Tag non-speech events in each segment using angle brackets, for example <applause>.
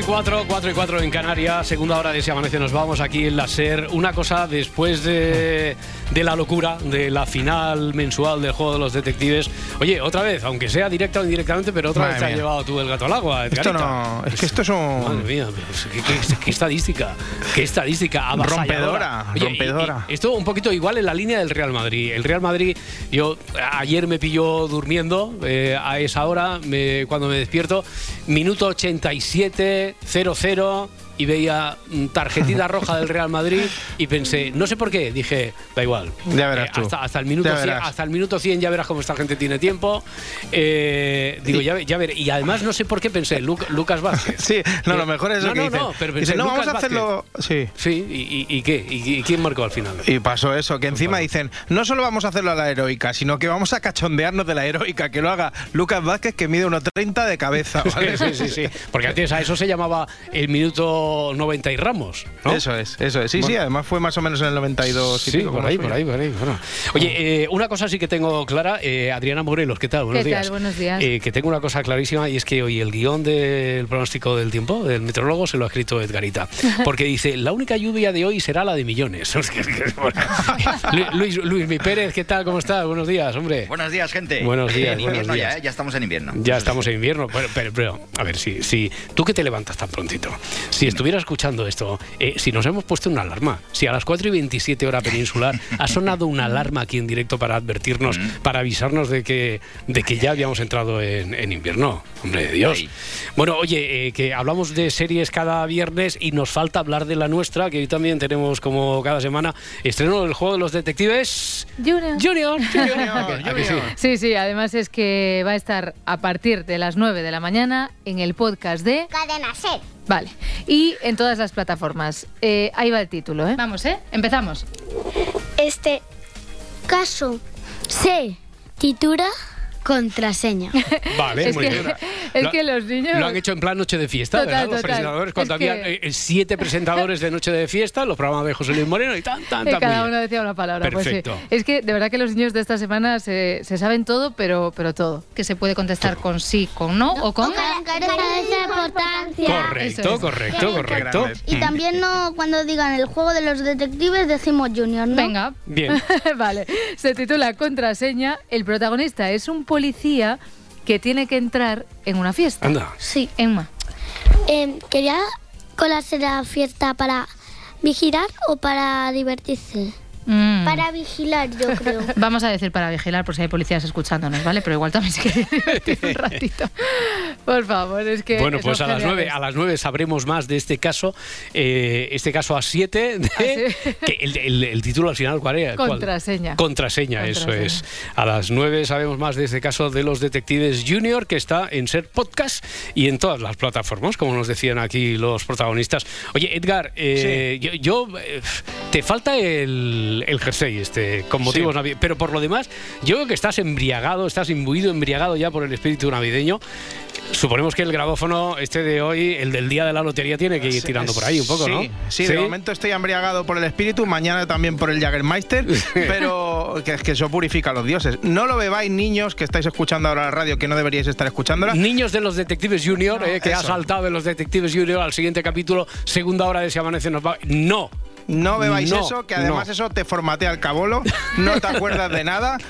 Y 4, 4 y 4 en Canarias, segunda hora de Si Amanece, nos vamos aquí en la SER. Una cosa después de, de la locura, de la final mensual del juego de los detectives. Oye, otra vez, aunque sea directa o indirectamente, pero otra Madre vez te has mía. llevado tú el gato al agua. Esto Edgarita. no. Es que esto es Madre un. mía, pero es que- qué, qué estadística, qué estadística avasalladora. Rompedora, rompedora. y- y esto un poquito igual en la línea del Real Madrid. El Real Madrid, yo ayer me pilló durmiendo eh, a esa hora, me- cuando me despierto, minuto 87, 0-0. Y veía mm, tarjetita <laughs> roja del Real Madrid y pensé, no sé por qué, dije, da igual. Ya verás Eh, tú. hasta, hasta el minuto Ya 100, verás. hasta el minuto 100 ya verás cómo esta gente tiene tiempo. Eh, digo, ya, ya ver. Y además no sé por qué pensé, Lu- Lucas Vázquez. <laughs> Sí, no, lo mejor es No, lo que no, dicen. no, pero pensé, Dicen, no, Lucas vamos a hacerlo. Sí. Sí, ¿y, y- y qué? ¿Y, y quién marcó al final? Y pasó eso, que encima dicen, no solo vamos a hacerlo a la heroica, sino que vamos a cachondearnos de la heroica, que lo haga Lucas Vázquez, que mide 1,30 de cabeza. <laughs> ¿vale? Sí, sí, sí, sí. Porque antes a eso se llamaba el minuto 90 y Ramos, ¿no? Eso es, eso es. Sí, sí, además fue más o menos en el 92. y Sí, pico, por ahí, por ahí, por ahí. bueno. Oye, eh, una cosa sí que tengo clara. eh, Adriana Morelos, ¿qué tal? Buenos ¿Qué días. tal? Buenos días. Eh, que tengo una cosa clarísima y es que hoy el guion del pronóstico del tiempo, del meteorólogo, se lo ha escrito Edgarita. <laughs> Porque dice, la única lluvia de hoy será la de millones. <laughs> <laughs> Lu- Luis, Luis Mi Pérez, ¿qué tal? ¿Cómo estás? Buenos días, hombre. Buenos días, gente. Buenos días, En buenos invierno días. ya, ¿eh? ya estamos en invierno. Ya estamos en invierno, pero, pero, pero, a ver, si, si tú que te levantas tan prontito, si estuvieras escuchando esto, eh, si nos hemos puesto una alarma, si a las 4 y 27 hora peninsular ha sonado una alarma aquí en directo para advertirnos, para avisarnos de que, de que ya habíamos entrado en, en invierno, hombre de Dios. Bueno, oye, eh, que hablamos de series cada viernes y nos falta hablar de la nuestra, que hoy también tenemos como cada semana estreno del juego de los detectives. Junior. Junior, <laughs> Junior, ¿A <laughs> que- a que sí? Sí, sí, además es que va a estar a partir de las 9 de la mañana en el podcast de... Cadena Ser. Vale, y en todas las plataformas. Eh, ahí va el título, ¿eh? Vamos, ¿eh? Empezamos. Este caso se titula Contraseña. <laughs> Vale, es muy que, bien. <laughs> es Lo- que los niños... Lo han hecho en plan noche de fiesta, Total, ¿verdad? Los total. presentadores, cuando Es había eh, siete presentadores de noche de fiesta, los programas de José Luis Moreno y tan, tan, Y tan. cada muy uno decía una palabra. Pues sí. Perfecto. Es que de verdad que los niños de esta semana se, se saben todo, pero, pero todo. Que se puede contestar con sí, con no o con... Carece de importancia. Correcto, es. correcto, correcto. Y también no, cuando digan el juego de los detectives decimos Junior, ¿no? Venga. Bien. <laughs> vale. Se titula Contraseña. El protagonista es un policía que tiene que entrar en una fiesta. Anda. Sí. Emma. Eh, quería colarse la fiesta para vigilar o para divertirse. Mm. Para vigilar, yo creo. <laughs> Vamos a decir para vigilar por si hay policías escuchándonos, ¿vale? Pero igual también se quiere divertir un ratito. Por favor, es que. Bueno, pues a las geniales. nueve, a las nueve sabremos más de este caso. eh, este caso a siete. de- Ah, sí. <laughs> que el, el- el título al final, ¿cuál era? ¿Cuál? Contraseña. Contraseña, eso es. A las nueve sabemos más de este caso de los detectives Junior, que está en Ser Podcast y en todas las plataformas, como nos decían aquí los protagonistas. Oye, Edgar, eh, yo, yo, eh, te falta el, el jersey este, con motivos Sí. navideños, pero por lo demás, yo creo que estás embriagado, estás imbuido, embriagado ya por el espíritu navideño. Suponemos que el grabófono este de hoy, el del día de la lotería, tiene que ir tirando por ahí un poco, sí, ¿no? Sí, de momento estoy embriagado por el espíritu, mañana también por el Jagermeister, <laughs> pero que que eso purifica a los dioses. No lo bebáis, niños, que estáis escuchando ahora la radio, que no deberíais estar escuchándola. Niños de los Detectives Junior, eh, que ha eso. saltado de los Detectives Junior al siguiente capítulo, segunda hora de Si Amanece nos va. No. No bebáis No, eso, que además no. eso te formatea el cabolo, no te acuerdas de nada. <laughs>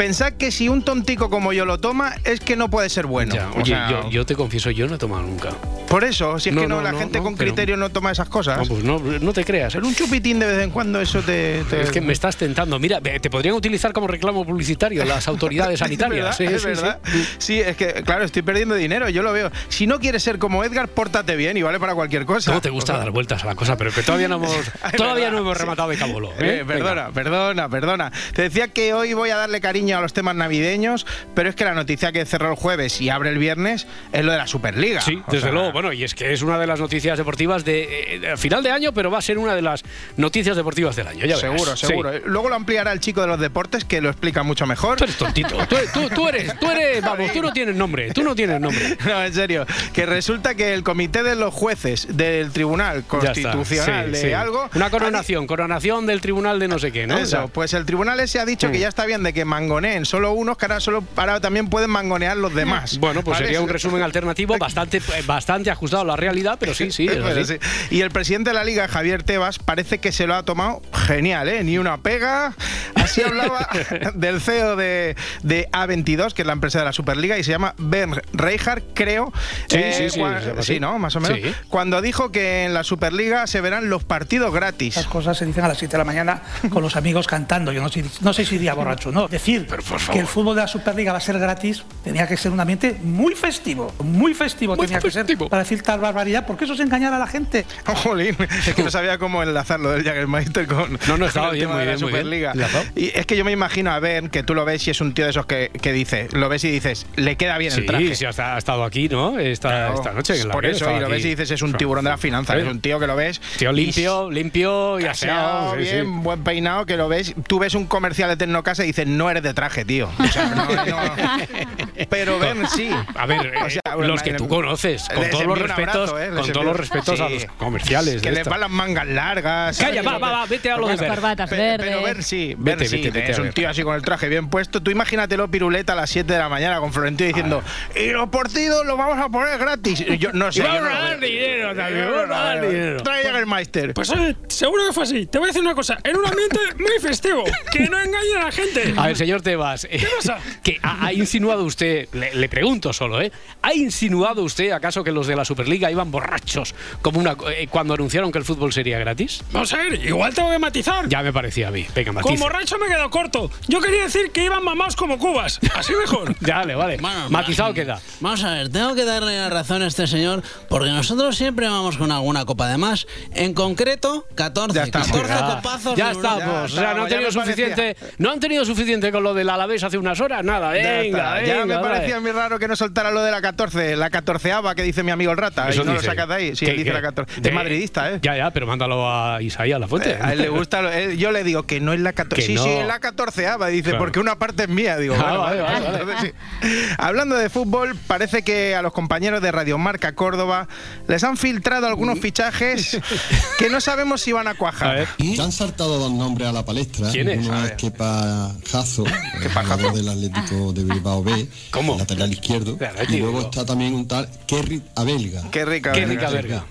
Pensad que si un tontico como yo lo toma, es que no puede ser bueno. Ya, O oye, sea, yo, yo te confieso, yo no he tomado nunca. Por eso, si es No, que no, no, la no, gente no, con criterio no toma esas cosas. No, pues no, no te creas. ¿eh? Pero un chupitín de vez en cuando, eso te. te- Es que me estás tentando. Mira, te podrían utilizar como reclamo publicitario las autoridades <laughs> sanitarias. Es verdad, Sí, es sí, verdad. Sí, es que, claro, estoy perdiendo dinero, yo lo veo. Si no quieres ser como Edgar, pórtate bien y vale para cualquier cosa. ¿Cómo te gusta dar vueltas a la cosa? Pero que todavía no <laughs> hemos, todavía no hemos rematado de cabolo. Eh, perdona, perdona, perdona. Te decía que hoy voy a darle cariño a los temas navideños, pero es que la noticia que cerró el jueves y abre el viernes es lo de la Superliga. Sí, O desde sea, luego. Bueno, y es que es una de las noticias deportivas de, eh, de final de año, pero va a ser una de las noticias deportivas del año. Ya. Seguro, Sí. seguro. Luego lo ampliará el chico de los deportes que lo explica mucho mejor. Tú eres tontito. Tú, tú- tú eres, tú eres, <laughs> vamos, tú no tienes nombre. Tú no tienes nombre. <laughs> No, en serio. Que resulta que el comité de los jueces del Tribunal. Constitucional Sí, de sí. algo. Una coronación, coronación del tribunal de no sé qué, ¿no? Eso, O sea, pues el tribunal ese ha dicho Mm. que ya está bien de que mangoneen solo unos, que ahora solo ahora también pueden mangonear los demás. Bueno, pues ¿Vale? sería un resumen alternativo bastante, eh, bastante ajustado a la realidad, pero sí, sí, es así. sí. Y el presidente de la liga, Javier Tebas, parece que se lo ha tomado genial, ¿eh? Ni una pega. Así hablaba <laughs> del CEO de, de A22, que es la empresa de la Superliga, y se llama Ben Reijard, creo. Sí, Eh, sí, sí, cua- se llama así. sí, ¿no? Más o menos. Sí. Cuando dijo que en la Superliga se verán los partidos gratis. Estas cosas se dicen a las 7 de la mañana con los amigos cantando. Yo no sé, no sé si iría borracho, ¿no? Decir Pero, por favor. que el fútbol de la Superliga va a ser gratis tenía que ser un ambiente muy festivo. Muy festivo Muy tenía que ser para decir tal barbaridad, porque eso es engañar a la gente. <laughs> Jolín, es que no sabía cómo enlazarlo del Jagermeister con, No, no, estaba con el bien, tema muy de la bien, muy bien. Superliga. Y es que yo me imagino a Ben, que tú lo ves y es un tío de esos que, que dice, lo ves y dices, le queda bien el traje. Sí, sí, ha estado aquí, ¿no? Esta, Claro, esta noche. en la Por eso, y lo aquí. ves y dices, es un tiburón de la finanza, ¿Eh? es un tío que lo ves. Tío y limpio, limpio y aseado, aseado. sí, sí. bien, buen peinado, que lo ves. Tú ves un comercial de Tecnocasa y dices, no eres de traje, tío. O sea, no, no. <laughs> Pero Ben sí. A ver, O sea, eh, los que tú conoces, con todos los respetos, abrazo, ¿eh? Con todos los respetos a los comerciales. Que les van las mangas largas. Calla, va, va, va, vete a lo de Las ver. corbatas Pe- verdes. Pero ver sí, ver Vete, sí, vete, vete es un ver. tío así con el traje bien puesto. Tú imagínatelo piruleta a las 7 de la mañana con Florentino diciendo y los partidos los vamos a poner gratis. Y Yo no sé. Y vamos a dar dinero también, vamos a dar dinero. Trae. Pues oye, seguro que fue así. Te voy a decir una cosa. En un ambiente muy festivo. Que no engañe a la gente. A ver, señor Tebas, eh, pasa? <laughs> que ha, ha insinuado usted, le, le pregunto solo, ¿eh? ¿Ha insinuado usted acaso que los de la Superliga iban borrachos como una eh, cuando anunciaron que el fútbol sería gratis? Vamos a ver, igual tengo que matizar. Ya me parecía a mí. Venga, Con matiza. borracho me quedo corto. Yo quería decir que iban mamados como cubas. Así mejor. <laughs> Ya, vale, vale. Bueno, Matizado ma- queda. Vamos a ver, tengo que darle la razón a este señor porque nosotros siempre vamos con alguna copa de más. En concreto, 14. Ya está. 14 Ya, copazos. ya estamos. Ya o sea, no han tenido suficiente. No han tenido suficiente con lo del Alavés hace unas horas. Nada, Ya venga, venga. Ya me parecía muy raro que no soltara lo de la 14, la 14ava que dice mi amigo el rata. Eso y no dice. lo sacas de ahí. Sí, ¿Qué- él dice qué? la 14. De- Es madridista, ¿eh? Ya, ya, pero mándalo a Isaías La Fuente. A él le gusta. lo- él- yo le digo que no es la 14. Que Sí, no. sí, es la 14ava. Dice, Claro. porque una parte es mía. Digo, Ah, bueno, vale, vale, vale. Entonces, sí. Hablando de fútbol, parece que a los compañeros de Radio Marca Córdoba les han filtrado algunos fichajes <laughs> que no sabemos si van a A cuajar. Ya han saltado dos nombres a la palestra. ¿Quién es? Uno A es Kepa Jazo, el Jazo? jugador del Atlético de Bilbao B, ¿Cómo? lateral izquierdo. Y luego está también un tal Kerry Abelga, Qué. Qué rica verga.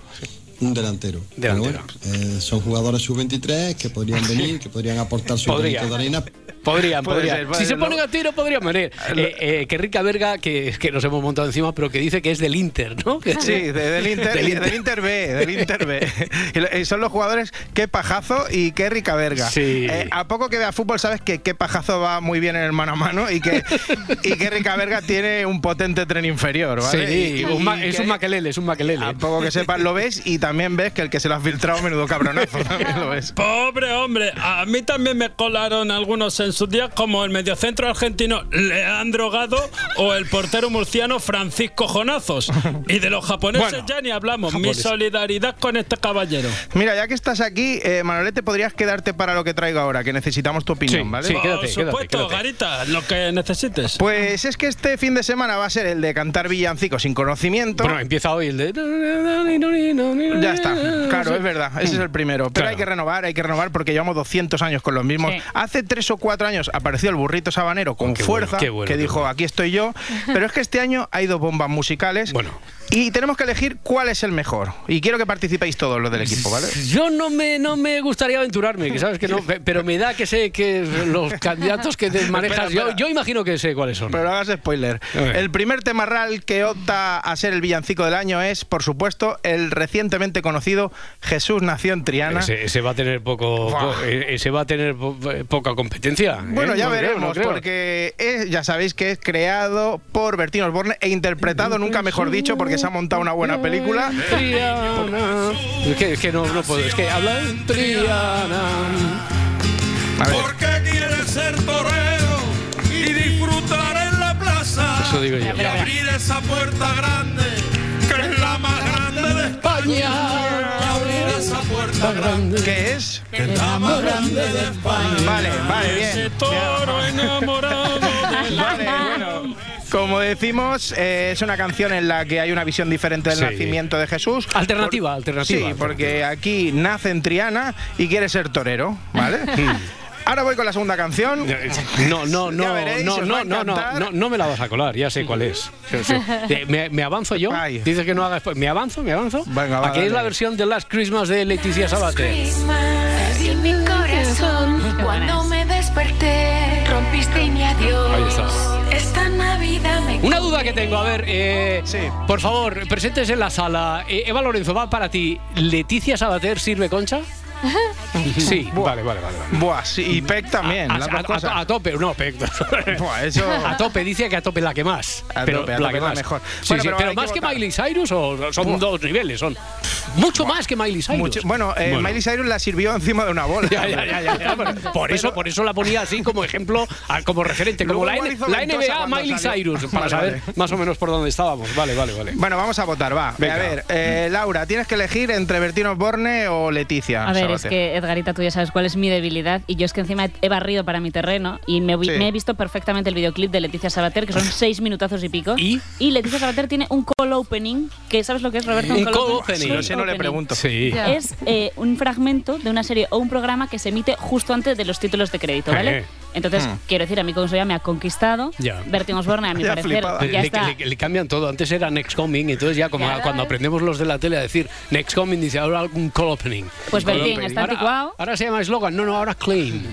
un delantero. Delantero. Bueno, eh, son jugadores sub-23 que podrían <laughs> venir, que podrían aportar su Podría. granito de arena. Podrían, Puede podrían. ser, si se ponen a tiro, podrían venir. <laughs> Eh, eh, que rica verga que, que nos hemos montado encima, pero que dice que es del Inter, ¿no? Que- <laughs> Sí, de- del, Inter, <laughs> Del y- Inter. del Inter B, del Inter B. Y y son los jugadores qué pajazo y qué rica verga. Sí. Eh, a poco que vea fútbol sabes que qué pajazo va muy bien en el mano a mano y que y qué rica verga tiene un potente tren inferior, ¿vale? Sí, Y- un y es que- un maquelele, es un maquelele. A poco que sepas lo ves y también ves que el que se lo ha filtrado menudo cabronazo también lo ves. Pobre hombre, a mí también me colaron algunos en su día, como el mediocentro argentino Leandro Gado o el portero murciano Francisco Jonazos. Y de los japoneses Bueno, ya ni hablamos. Mi solidaridad con este caballero. Mira, ya que estás aquí, eh, Manolete, podrías quedarte para lo que traigo ahora, que necesitamos tu opinión, Sí, ¿vale? sí. Por quédate, quédate, supuesto, quédate. Garita, lo que necesites. Pues es que este fin de semana va a ser el de cantar villancicos sin conocimiento. Bueno, empieza hoy el de. Ya está, claro, es verdad, ese es el primero. Pero Claro. hay que renovar, hay que renovar porque llevamos 200 años con los mismos. Sí. Hace tres o cuatro cuatro años apareció el burrito sabanero con Oh, qué fuerza, bueno, qué bueno, que dijo, bueno. aquí estoy yo. <laughs> Pero es que este año hay dos bombas musicales. Bueno. Y tenemos que elegir cuál es el mejor. Y quiero que participéis todos los del equipo, ¿vale? <laughs> Yo no me, no me gustaría aventurarme, que sabes que no, pe- <laughs> pero me da que sé que los candidatos que te manejas, yo, espera. yo imagino que sé cuáles son. Pero no hagas spoiler. El primer temarral que opta a ser el villancico del año es, por supuesto, el recientemente conocido Jesús nació en Triana. Ese, ese va a tener poco, po- eh, ese va a tener po- poca competencia. ¿Eh? Bueno, ya No creo, veremos, no creo. porque es- ya sabéis que es creado por Bertín Osborne e interpretado, nunca mejor dicho, porque se ha montado una buena película. Triana. Es que, es que no, no puedo, es que habla en Triana. A ver. Porque quieres ser torero y disfrutar en la plaza. Eso digo yo. Y abrir esa puerta grande, es la más grande de España. Y abrir esa puerta grande, ¿Qué es? que es la más grande de España. Vale, vale, bien. Ese toro enamorado de <laughs> la Vale, bueno. Como decimos, eh, es una canción en la que hay una visión diferente del Sí. nacimiento de Jesús. Alternativa, alternativa, Sí, porque aquí nace en Triana y quiere ser torero, ¿vale? <laughs> Ahora voy con la segunda canción. No, no, no, Ya veréis, no, no, no, no, no, no me la vas a colar, ya sé cuál es. Sí, sí. <laughs> Eh, ¿Me, me avanzo yo? Ay. Dices que no haga después. ¿Me avanzo? ¿Me avanzo? Venga, va, Aquí es la versión de Last Christmas de Leticia Sabater. Y mi corazón, cuando me desperté, rompiste mi adiós. Ahí está. Esta Navidad me Una duda que tengo, a ver, eh, Sí. por favor, presentes en la sala. Eh, Eva Lorenzo, va para ti. ¿Leticia Sabater sirve concha? <laughs> Sí, vale, vale, vale. vale. Buah, sí, y Peck también, A, las a- dos a- cosas. a tope, no, Peck. Buah, eso- A tope, dice que a tope la que más. A pero tope, a la tope que la más. mejor. Sí, Bueno, sí, pero que más que votar. Miley Cyrus o son dos niveles, son mucho más que Miley Cyrus. Mucho- bueno, eh, Miley Cyrus la sirvió encima de una bola. <laughs> Ya, ya, ya, ya, ya, por- eso, por eso la ponía así como ejemplo, como referente, como la, N- NBA Miley salió. Cyrus, para Vale, saber vale. más o menos por dónde estábamos. Vale, vale, vale. Bueno, vamos a votar, va. Venga. A ver, eh, Laura, tienes que elegir entre Bertín Osborne o Leticia. A ver, es que Edgarita, tú ya sabes cuál es mi debilidad y yo es que encima he- barrido para mi terreno y me, vi- Sí. me he visto perfectamente el videoclip de Leticia Sabater, que son <laughs> seis minutazos y pico. ¿Y? Leticia Sabater tiene un call opening, que ¿sabes lo que es, Roberto? Un call call opening. no sé, no le pregunto. Sí. Es eh, un fragmento de una serie o un programa que se emite justo antes de los títulos de crédito, ¿vale? Eh. Entonces, quiero decir, a mí ya me ha conquistado. Ya. Bertín Osborne, a mi <laughs> Ya parecer, ya le, está. le- le cambian todo. Antes era Next Coming, entonces ya como Ya. cuando aprendemos los de la tele a decir Next Coming, dice ahora un call opening. Pues Call Bertín, opening. está ahora, anticuado. ahora se llama eslogan, no, no, ahora claim.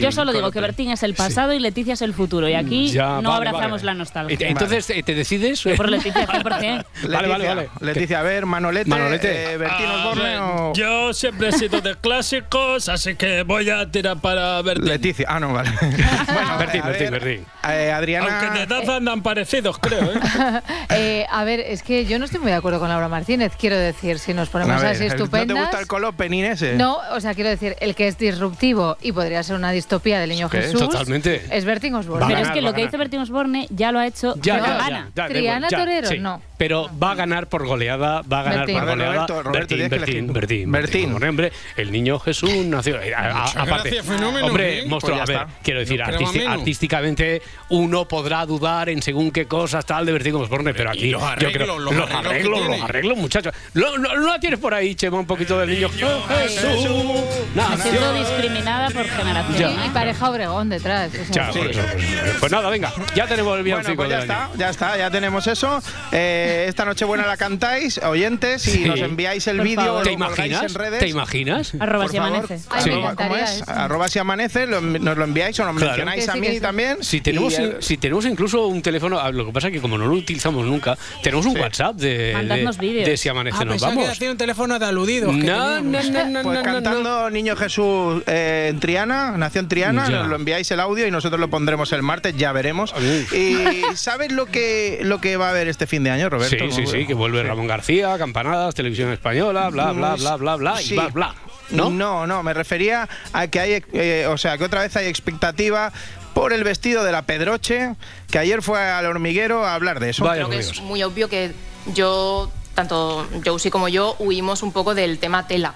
Yo solo digo que. Bertín es el pasado y Leticia es el futuro. Y aquí Ya, no vale, abrazamos vale. la nostalgia. Entonces, ¿te decides? Por Leticia 100%. <laughs> Vale, Leticia, vale, vale. Leticia, a ver, Manolete, Manolete. eh, Bertín Osborne o Yo siempre he sido de clásicos, así que voy a tirar para Bertín. Leticia. Ah, no, vale. <laughs> bueno, ver, Bertín, Bertín. eh, Adriana. Aunque de edad andan parecidos, creo. ¿eh? <laughs> Eh, a ver, es que yo no estoy muy de acuerdo con Laura Martínez. Quiero decir, si nos ponemos a ver, así ¿No te estupendas. gusta el call opening ese? No, o sea, quiero decir, el que es disruptivo y podría ser una distopía del niño ¿Qué? Jesús. Totalmente. Es Bertín Osborne. Pero ganar, es que lo que dice Bertín Osborne ya lo ha hecho Ya, pero ya, ya, Triana Torero, sí. no. Pero va a ganar por goleada, va a ganar Bertín. por goleada. Roberto, Roberto, Bertín, Bertín. Bertín, Bertín. Bertín. Hombre, el niño Jesús nació. eh, a- a- Muchas aparte, gracias, fenómeno, hombre, monstruo, Pues a ver. Quiero decir, artisti- artísticamente uno podrá dudar en según qué cosas tal de Bertín Osborne, pero aquí los yo arreglos, creo los los arreglos arreglos, los tiene. arreglos, muchachos. Lo- lo- ¿No la tienes por ahí, Chema, un poquito del niño Jesús? Me nació? siento discriminada por generación. Ya. ¿eh? Y pareja Obregón detrás. o sea, Ya, por eso, pues, pues nada, venga, ya tenemos el Bueno, villancico pues ya del año. está, ya está, ya tenemos eso. Eh, esta noche buena la cantáis, oyentes, y Sí. nos enviáis el vídeo, lo ¿Te imaginas? en redes. ¿Te imaginas? Arroba Por si amanece. Sí. me ¿Cómo es? eso. Arroba si amanece, lo- nos lo enviáis o nos Claro. mencionáis a mí sí. también. Si tenemos, Y, si tenemos incluso un teléfono, ah, lo que pasa es que como no lo utilizamos nunca, tenemos un Sí. WhatsApp de, de, vídeos. de si amanece Ah, nos que vamos. hacía un teléfono de aludidos. que No, no, no, no, Pues no, no, cantando Niño Jesús eh, en Triana, nació en Triana, Ya. nos lo enviáis el audio y nosotros lo pondremos el martes, ya veremos. Uf. Y ¿sabes lo que lo que va a haber este fin de año, Roberto? Sí, sí, sí, que vuelve Ramón García, campanadas, televisión española, bla, bla, bla, bla, bla, Sí. y bla, bla. ¿No? No, no, me refería a que hay, eh, o sea, que otra vez hay expectativa por el vestido de la Pedroche, que ayer fue al hormiguero a hablar de eso. Vaya Creo que es muy obvio que yo, tanto Josie como yo, huimos un poco del tema tela.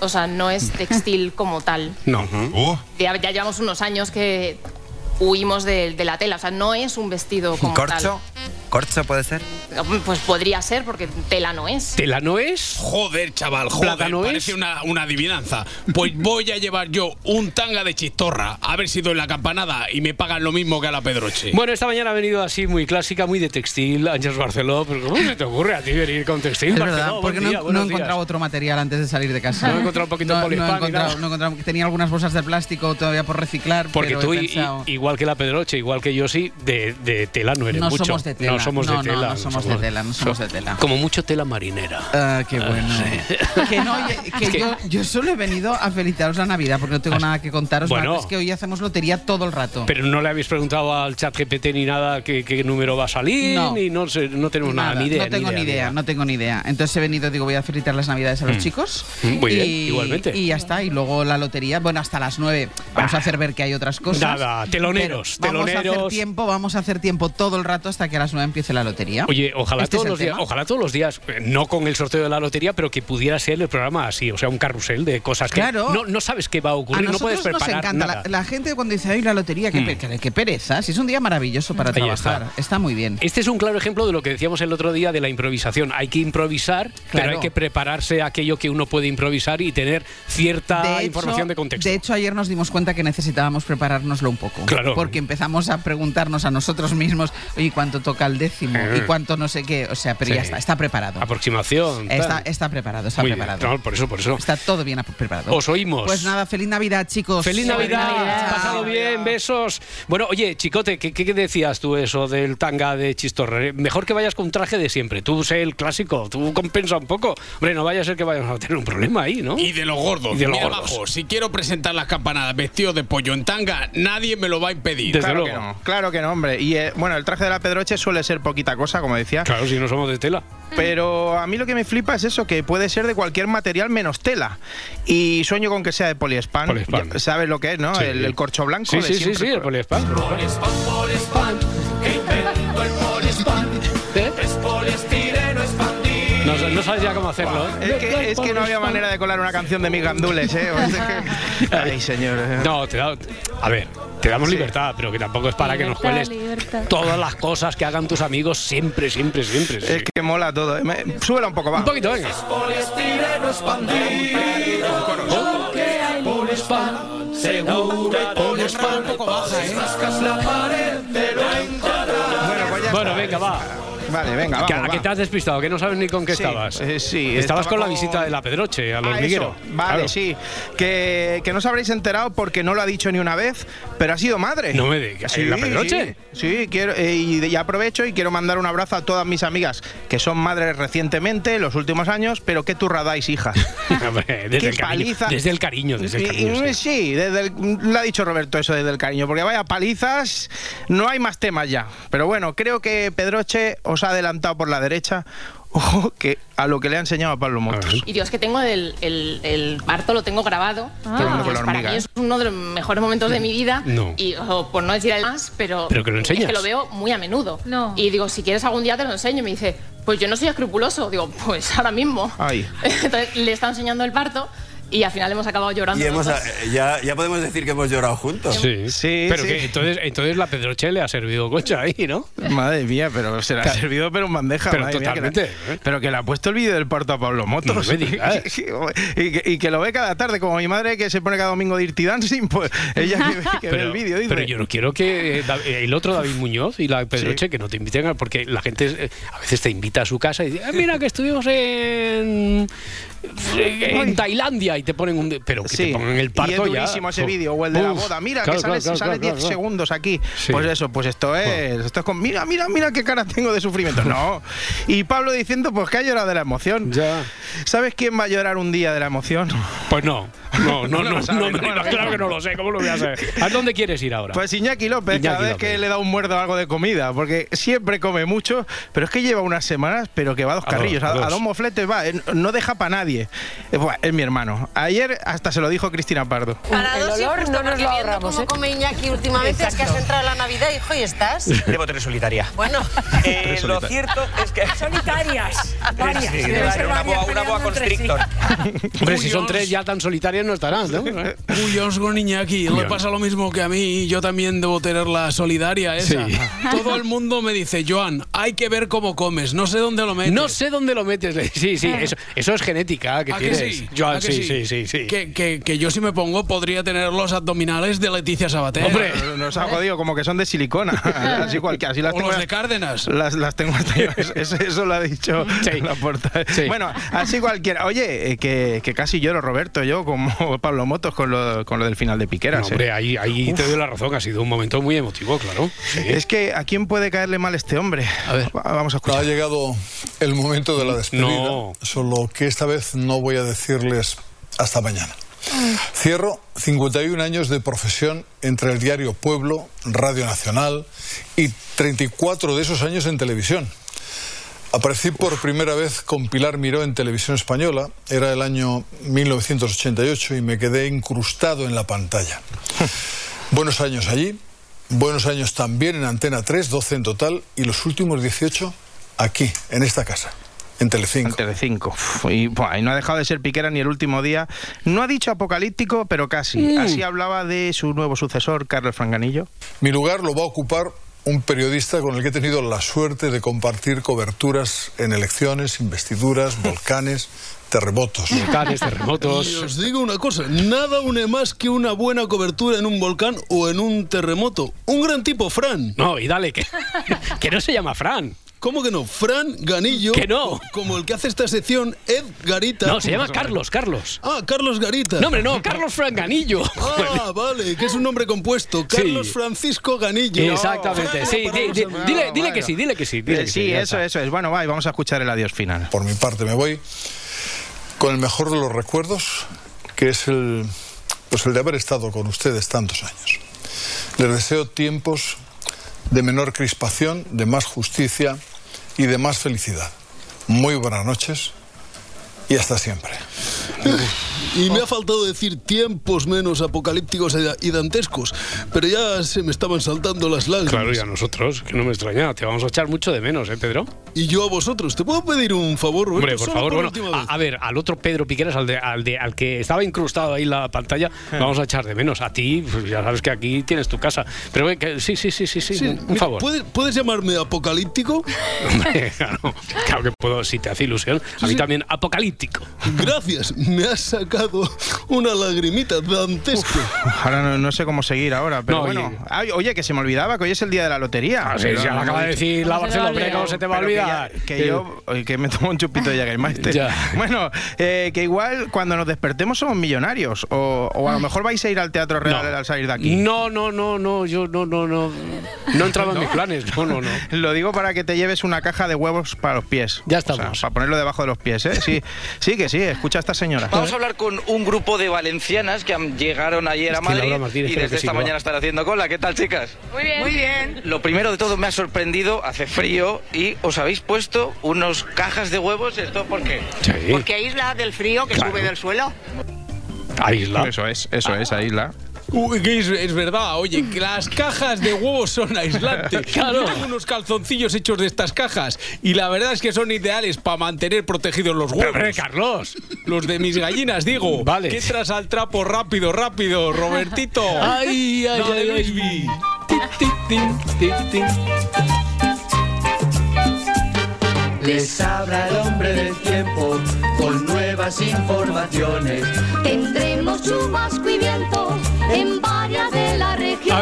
O sea, no es <laughs> textil como tal. No. Uh, Ya, ya llevamos unos años que huimos de, de la tela. O sea, no es un vestido como corcho? tal. ¿Corcho puede ser? Pues podría ser, porque tela no es. ¿Tela no es? Joder, chaval, joder, ¿Plátano es? parece una, una adivinanza. Pues voy a llevar yo un tanga de chistorra, a ver si doy la campanada y me pagan lo mismo que a la Pedroche. Bueno, esta mañana ha venido así muy clásica, muy de textil, Ángeles Barceló. Pero ¿cómo se te ocurre a ti venir con textil? Es Barceló? verdad, porque no, día, no he encontrado otro material antes de salir de casa. No he encontrado un poquito de no, he encontrado, no he encontrado- Tenía algunas bolsas de plástico todavía por reciclar. Porque pero tú, he pensado- igual que la Pedroche, igual que yo, sí, de, de tela no eres No mucho. somos de tela. No somos de tela. no somos de tela, no somos de tela. Como mucho tela marinera. Ah, qué bueno. <laughs> Que no, oye, que Es que- yo, yo solo he venido a felicitaros la Navidad porque no tengo nada que contaros. Bueno. más, es que hoy hacemos lotería todo el rato. Pero no le habéis preguntado al chat GPT ni nada qué, qué número va a salir, No. ni no, sé, no tenemos nada, ni idea. no tengo ni idea, no tengo ni idea. Entonces he venido, digo, voy a felicitar las navidades a los Mm. chicos. Mm, muy bien, y, igualmente. Y ya está. Y luego la lotería, bueno, hasta las 9 vamos a hacer ver que hay otras cosas. Nada, teloneros, Pero Vamos a hacer teloneros. tiempo, vamos a hacer tiempo todo el rato hasta que a las 9 empiece la lotería. Oye, ojalá Este es todos los días, ojalá todos los días, eh, no con el sorteo de la lotería, pero que pudiera ser el programa así, o sea, un carrusel de cosas que Claro. no, no sabes qué va a A ocurrir, no puedes nosotros nos preparar encanta. nada. La, la gente cuando dice, ay, la lotería, qué, Mm. qué- pereza. Si es un día maravilloso para Ahí trabajar. está. Está. muy bien. Este es un claro ejemplo de lo que decíamos el otro día de la improvisación. Hay que improvisar, pero hay que prepararse a aquello que uno puede improvisar y tener cierta De hecho- información de contexto. De hecho, ayer nos dimos cuenta que necesitábamos preparárnoslo un poco. Claro. Porque empezamos a preguntarnos a nosotros mismos, oye, ¿cuánto toca el décimo? Eh. ¿Y cuánto no sé qué? O sea, pero Sí. ya está, está preparado. Aproximación. Está, está preparado, está Muy bien. preparado. No, por eso, por eso. Está todo bien preparado. Os oímos. Pues nada, feliz Navidad, chicos. Feliz Navidad, pasado bien, besos. Bueno, oye, chicote, ¿qué, qué decías tú eso del tanga de chistorre? Mejor que vayas con traje de siempre. Tú sé el clásico, tú compensa un poco. Hombre, no vaya a ser que vayamos a tener un problema ahí, ¿no? Y de los gordos. Y de los Mira, gordos. Majo, si quiero presentar las campanadas vestido de pollo en tanga, nadie me lo va a impedir. claro que no, claro que no, hombre. Y eh, bueno, el traje de la Pedroche suele ser poquita cosa, como decía. Claro, si no somos de tela. Pero a mí lo que me flipa es eso, que puede ser de cualquier material menos tela. Y sueño con que sea de poliespan. Poliespan. ¿Sabes lo que es, no? Sí. El, el corcho blanco. Sí, de sí, sí, el poliespan. Poliespan, poliespan, No, no sabes ya cómo hacerlo, ¿eh? Es que, es que no había manera de colar una canción de mis gandules, ¿eh? O es que- <laughs> Ay, señor. No, te da, a ver, te damos libertad, pero que tampoco es para que nos cueles todas las cosas que hagan tus amigos siempre, siempre, siempre. sí. Es que mola todo. eh. Me- Súbela un poco, va. Un poquito, venga. Bueno, pues ya Bueno, está. venga, va. Vale, venga, Que- vamos, ¿A qué va. te has despistado? Que no sabes ni con qué Sí, estabas. eh, sí, Estabas estaba con la con- visita de la Pedroche, al Ah, hormiguero. eso. Vale, Claro. sí. Que, que no os habréis enterado porque no lo ha dicho ni una vez, pero ha sido madre. No me digas, ¿en la Pedroche? Sí, sí, quiero, eh, y y aprovecho y quiero mandar un abrazo a todas mis amigas que son madres recientemente, los últimos años, pero qué turra dais, hijas. <laughs> Desde, Qué el cariño, desde el cariño, desde el cariño. y- sí. sí, desde el- lo ha dicho Roberto eso desde el cariño, porque vaya palizas, no hay más temas ya. Pero bueno, creo que Pedroche os ha adelantado por la derecha. Ojo, que a lo que le ha enseñado a Pablo Motos. Y Dios, que tengo el, el, el parto, lo tengo grabado. Ah. que, pues, para mí es uno de los mejores momentos de mi vida. No. Y por no decir el más, pero, Pero que lo es enseñas. que lo veo muy a menudo. No. Y digo, si quieres algún día te lo enseño. Y me dice, pues yo no soy escrupuloso. Digo, pues ahora mismo. Ay. <laughs> Entonces le está enseñando el parto y al final hemos acabado llorando. Y hemos, eh, ya, ya podemos decir que hemos llorado juntos. Sí, Sí, Pero sí. que entonces, entonces la Pedroche le ha servido cocha ahí, ¿no? Madre mía, pero se la ha servido pero en bandeja. Pero madre mía, que la- totalmente, ¿eh? pero que le ha puesto el vídeo del parto a Pablo Motos. No me digas. <laughs> y, que, y que lo ve cada tarde, como mi madre que se pone cada domingo Dirty Dancing, pues ella que, ve- que ve el vídeo dice... pero yo no quiero que eh, el otro David Muñoz y la Pedroche que no te inviten a- porque la gente eh, a veces te invita a su casa y dice, "Ah, mira que estuvimos en en Tailandia y te ponen un pero que Sí, te pongan el y es parto ya. durísimo ese vídeo, o el de la boda. Mira, claro, que sale, claro, sale claro, 10 claro. segundos aquí. Sí. Pues eso, pues esto es, esto es con, mira, mira, mira qué cara tengo de sufrimiento. No. Y Pablo diciendo, pues que ha llorado de la emoción. Ya. ¿Sabes quién va a llorar un día de la emoción? Pues no. No, no, No no, lo no, sabe, no, no lo no, claro que no lo sé, ¿cómo lo voy a saber? ¿A dónde quieres ir ahora? Pues Iñaki López, Iñaki cada vez López. que le da un muerdo algo de comida, porque siempre come mucho, pero es que lleva unas semanas, pero que va a dos A dos, carrillos, a, a a dos. dos mofletes va, eh, no deja para nadie. Eh, Es mi hermano. Ayer hasta se lo dijo Cristina Pardo. Para El dos olor no nos lo ahorramos, cómo ¿eh? come Iñaki últimamente, es que has entrado en la Navidad, hijo, y estás. <laughs> Llevo tres solitaria. Bueno, <laughs> Eh, lo solitarias. cierto es que. <laughs> Solitarias. Varias. Sí, Deben debe ser ser una boa, una boa sí. constrictor. Hombre, si son tres ya tan solitarios no estarán, ¿no? <laughs> Uy, Osgo Niñaki, le pasa lo mismo que a mí. Yo también debo tener la solidaria esa. Sí. <laughs> Todo el mundo me dice, Joan, hay que ver cómo comes. No sé dónde lo metes. No sé dónde lo metes. <laughs> Sí, sí, eso, eso es genética que ¿A que tienes. sí? Joan, ¿A que sí, sí? sí, sí, sí. Que, que- que yo si me pongo podría tener los abdominales de Leticia Sabater. Hombre, nos ha jodido como que son de silicona. Así, cualquiera, así las O tengo. los de Cárdenas. Las, las tengo hasta yo. Eso, eso lo ha dicho la portada. Bueno, así cualquiera. Oye, eh, que, que casi lloro, Roberto, yo, como <laughs> Pablo Motos con lo, con lo del final de Piqueras. No, eh. hombre, ahí, ahí te doy la razón, ha sido un momento muy emotivo, claro. Sí. Es que a quién puede caerle mal este hombre. A ver, vamos a escuchar. Ha llegado el momento de la despedida, No. solo que esta vez no voy a decirles hasta mañana. Cierro 51 años de profesión entre el diario Pueblo, Radio Nacional y 34 de esos años en televisión. Aparecí por primera vez con Pilar Miró en televisión española, era el año 1988 y me quedé incrustado en la pantalla. <laughs> Buenos años allí, buenos años también en Antena 3, 12 en total, y los últimos 18 aquí, en esta casa, en Telecinco. En Telecinco. Y, buah, y no ha dejado de ser Piquera ni el último día. No ha dicho apocalíptico, pero casi. Mm. Así hablaba de su nuevo sucesor, Carlos Franganillo. Mi lugar lo va a ocupar un periodista con el que he tenido la suerte de compartir coberturas en elecciones, investiduras, <laughs> volcanes, terremotos. Volcanes, terremotos. Y os digo una cosa, nada une más que una buena cobertura en un volcán o en un terremoto. Un gran tipo, Fran. No, y dale, que, que no se llama Fran. ¿Cómo que no? Fran Ganillo. Que no. Como el que hace esta sección, Ed Garita. No, se llama Carlos, Carlos. Ah, Carlos Garita. No, hombre, no, Carlos Franganillo. Ah, <laughs> vale, que es un nombre compuesto. Carlos Francisco Ganillo. Exactamente, sí. di- di- dile, dile que sí, dile que sí. Dile Eh, que sí, ya eso, eso es. Bueno, va, y vamos a escuchar el adiós final. Por mi parte me voy con el mejor de los recuerdos, que es el, pues el de haber estado con ustedes tantos años. Les deseo tiempos de menor crispación, de más justicia y de más felicidad. Muy buenas noches y hasta siempre. Y me ha faltado decir tiempos menos apocalípticos y dantescos, pero ya se me estaban saltando las lágrimas. Claro, y a nosotros, que no me extraña. Te vamos a echar mucho de menos, ¿eh, Pedro? Y yo a vosotros, ¿te puedo pedir un favor, Roberto? Hombre, por Solo favor, bueno, última a, a ver, al otro Pedro Piqueras, al, de, al, de, al que estaba incrustado ahí la pantalla, Eh. vamos a echar de menos. A ti, pues ya sabes que aquí tienes tu casa. Pero que- sí, sí, sí, sí, sí, Sí, un, mira, favor. ¿puedes, puedes llamarme apocalíptico? <laughs> Hombre, claro, claro que puedo, si te hace ilusión. A mí también apocalíptico. Gracias, me has sacado una lagrimita dantesca. Ahora no, no sé cómo seguir ahora, pero No, bueno. y- Ay, oye, que se me olvidaba que hoy es el día de la lotería. Ah, sí, ya lo no acaba de decir la ¿Cómo se te va a Barcelona, olvidar? ¿cómo se te va a Pero que ya- olvidar? Que, yo, oye, que me tomo un chupito de Jägermeister. <laughs> Ya. Bueno, eh, que igual cuando nos despertemos somos millonarios. O, o a lo mejor vais a ir al Teatro Real No. al salir de aquí. No, no, no, no, yo no, no, no. No entraba en mis planes. No, no, no. <laughs> Lo digo para que te lleves una caja de huevos para los pies. Ya O sea, estamos. para ponerlo debajo de los pies, ¿eh? Sí, sí que sí, escucha a esta señora. Vamos a hablar con un grupo de valencianas que llegaron ayer Es a Madrid Martínez y desde esta mañana están haciendo cola. ¿Qué tal, chicas? Muy bien. Muy bien. Lo primero de todo me ha sorprendido, hace frío y os habéis puesto unos cajas de huevos. ¿Esto por qué? Sí. Porque aísla del frío que Claro. sube del suelo. Aisla. Eso es, eso es, ahí la. Uy, que es, es verdad, oye, que las cajas de huevos son aislantes. <laughs> Claro. Yo tengo unos calzoncillos hechos de estas cajas y la verdad es que son ideales para mantener protegidos los Pero, huevos. hombre, Carlos. Los de mis gallinas, digo. Vale. Que entras al trapo rápido, rápido, Robertito. <laughs> Ay, ay, Dale, ay, ay. baby. Tin, tin, tin, tin, tin. Les habla el hombre del tiempo con nuevas informaciones. Tendremos chubasco y viento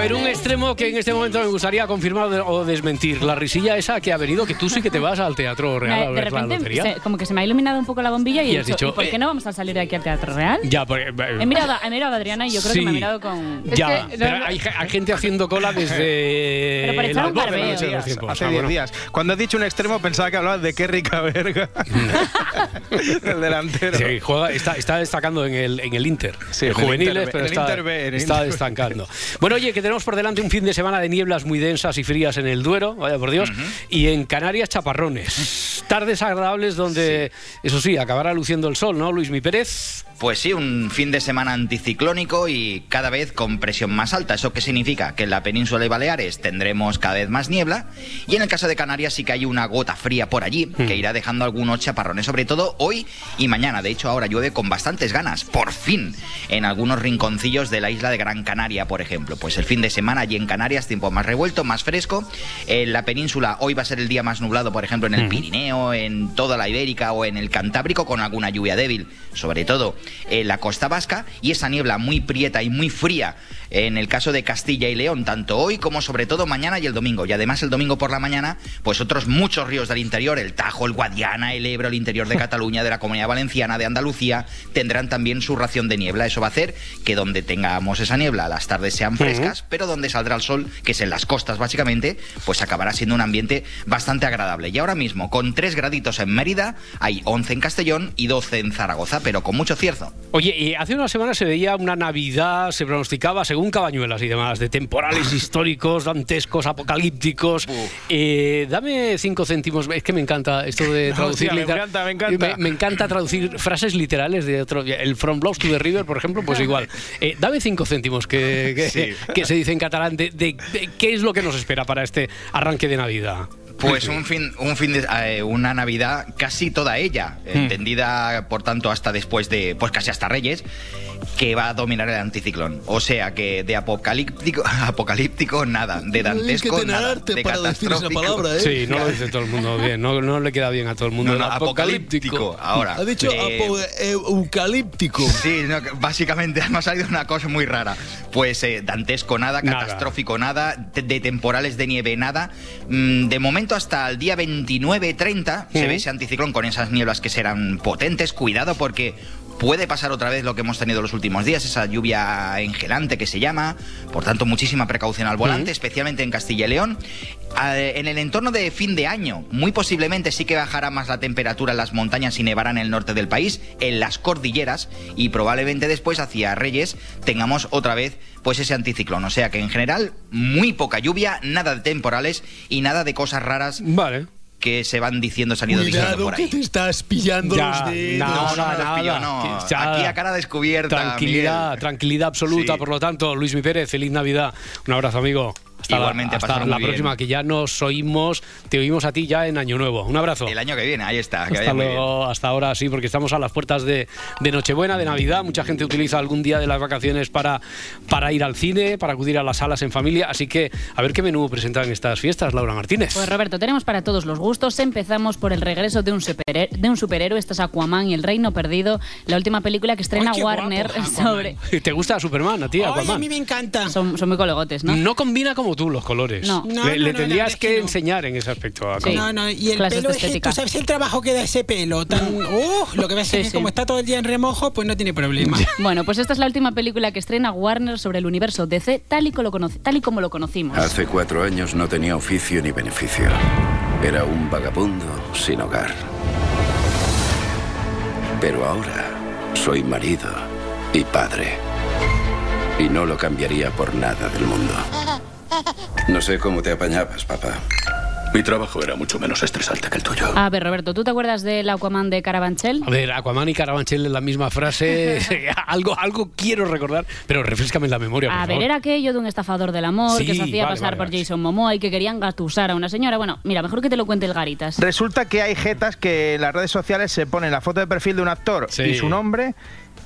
ver, un extremo que en este momento me gustaría confirmar o de- desmentir. La risilla esa que ha venido, que tú sí que te vas al Teatro Real a de ver la repente, lotería. se- como que se me ha iluminado un poco la bombilla y, Y he has dicho, dicho, ¿y por qué eh, no vamos a salir de aquí al Teatro Real? Ya, porque... eh, He mirado, a- he mirado a Adriana y yo creo Sí. que me ha mirado con... Ya, Es que- pero hay, hay gente haciendo cola desde <laughs> Pero el echar un de la de días, hace Ah, 10 bueno. días. Cuando has dicho un extremo pensaba que hablabas de qué rica verga. el delantero. Sí, juega, está, está destacando en el, en el Inter. Sí, En en el juveniles, Inter B, pero en el está, Inter B, en el está Inter B. destacando. Bueno, oye, que tenemos por delante un fin de semana de nieblas muy densas y frías en el Duero, vaya por Dios, y en Canarias chaparrones. tardes agradables donde, eso sí, acabará luciendo el sol, ¿no, Luis Mi Pérez? Pues sí, un fin de semana anticiclónico y cada vez con presión más alta. ¿Eso qué significa? Que en la península de Baleares tendremos cada vez más niebla y en el caso de Canarias sí que hay una gota fría por allí que irá dejando algunos chaparrones, sobre todo hoy y mañana. De hecho, ahora llueve con bastantes ganas, por fin, en algunos rinconcillos de la isla de Gran Canaria, por ejemplo. Pues el fin de semana allí en Canarias, tiempo más revuelto, más fresco. En la península hoy va a ser el día más nublado, por ejemplo, en el Pirineo, en toda la Ibérica o en el Cantábrico, con alguna lluvia débil, sobre todo en la costa vasca, y esa niebla muy prieta y muy fría en el caso de Castilla y León, tanto hoy como sobre todo mañana y el domingo. Y además el domingo por la mañana, pues otros muchos ríos del interior, el Tajo, el Guadiana, el Ebro, el interior de <laughs> Cataluña, de la Comunidad Valenciana, de Andalucía, tendrán también su ración de niebla. Eso va a hacer que donde tengamos esa niebla, las tardes sean frescas, pero donde saldrá el sol, que es en las costas básicamente, pues acabará siendo un ambiente bastante agradable. Y ahora mismo, con 3 graditos en Mérida, hay 11 en Castellón y 12 en Zaragoza, pero con mucho cierzo. Oye, y hace unas semanas se veía una Navidad, se pronosticaba, según Cabañuelas y demás, de temporales <laughs> históricos, dantescos, apocalípticos. Eh, dame cinco céntimos, es que me encanta esto de <laughs> traducir. Hostia, me encanta, me encanta. Me, me encanta traducir frases literales de otro. El From Blows to the River, por ejemplo, pues <laughs> igual. Eh, dame cinco céntimos, que, que, Sí. que se dice en catalán, de, de- de qué es lo que nos espera para este arranque de Navidad. Pues un fin, un fin de eh, una Navidad casi toda ella, entendida por tanto hasta después de, pues casi hasta Reyes, que va a dominar el anticiclón. O sea que de apocalíptico, <laughs> apocalíptico nada, de dantesco que tener nada, arte de para decir esa catastrófico. palabra, ¿eh? Sí, no lo dice todo el mundo bien, no, no le queda bien a todo el mundo. No, no, El apocalíptico. Ahora. Ha dicho eh, eh, eucalíptico. Sí, no, básicamente <laughs> me ha salido una cosa muy rara. Pues eh, dantesco nada, Nada. catastrófico nada, de, de temporales de nieve nada. Mm, de momento hasta el día 29-30 se ve ese anticiclón con esas nieblas que serán potentes. Cuidado porque puede pasar otra vez lo que hemos tenido los últimos días, esa lluvia engelante que se llama. Por tanto, muchísima precaución al volante, especialmente en Castilla y León. Ah, En el entorno de fin de año, muy posiblemente sí que bajará más la temperatura en las montañas y nevará en el norte del país, en las cordilleras, y probablemente después hacia Reyes tengamos otra vez pues ese anticiclón. O sea que en general, muy poca lluvia, nada de temporales y nada de cosas raras. Vale. Que se van diciendo, se han ido diciendo Cuidado por que ahí. te estás pillando Ya, los dedos. No, no, nada, pillo, no. Que ya- Aquí a cara descubierta. Tranquilidad, Miguel. tranquilidad absoluta. Sí. Por lo tanto, Luis Mi Pérez, feliz Navidad. Un abrazo, amigo. Hasta Igualmente, la, a hasta la bien. próxima, que ya nos oímos, te oímos a ti ya en Año Nuevo. Un abrazo. El año que viene, ahí está. Que Hasta luego, hasta ahora sí, porque estamos a las puertas de, de Nochebuena, de Navidad. Mucha gente utiliza algún día de las vacaciones para, para ir al cine, para acudir a las salas en familia. Así que, a ver qué menú presentan estas fiestas, Laura Martínez. Pues Roberto, tenemos para todos los gustos. Empezamos por el regreso de un, superhe- de un superhéroe. Esto es Aquaman y el Reino Perdido, la última película que estrena Ay, Warner guapo, sobre... ¿Te gusta Superman a ti, Ay, a mí me encanta. Son, son muy colegotes, ¿no? No combina como tú los colores. No. No, le no, le no, tendrías que, que no. enseñar en ese aspecto a Sí. No, no, y el Clases pelo es tú sabes el trabajo que da ese pelo. Tan, uh, lo que pasa Sí, es que sí. como está todo el día en remojo, pues no tiene problema. <laughs> Bueno, pues esta es la última película que estrena Warner sobre el universo DC tal y, lo conoce- tal y como lo conocimos. Hace cuatro años no tenía oficio ni beneficio. Era un vagabundo sin hogar. Pero ahora soy marido y padre. Y no lo cambiaría por nada del mundo. No sé cómo te apañabas, papá. Mi trabajo era mucho menos estresante que el tuyo. A ver, Roberto, ¿tú te acuerdas del Aquaman de Carabanchel? A ver, Aquaman y Carabanchel en la misma frase. <laughs> <laughs> algo, algo quiero recordar, pero refrescame la memoria. por A ver, era aquello de un estafador del amor Sí, que se hacía vale, pasar vale, por vale. Jason Momoa y que querían gatusar a una señora. Bueno, mira, mejor que te lo cuente el Garitas. Resulta que hay jetas que en las redes sociales se ponen la foto de perfil de un actor Sí. y su nombre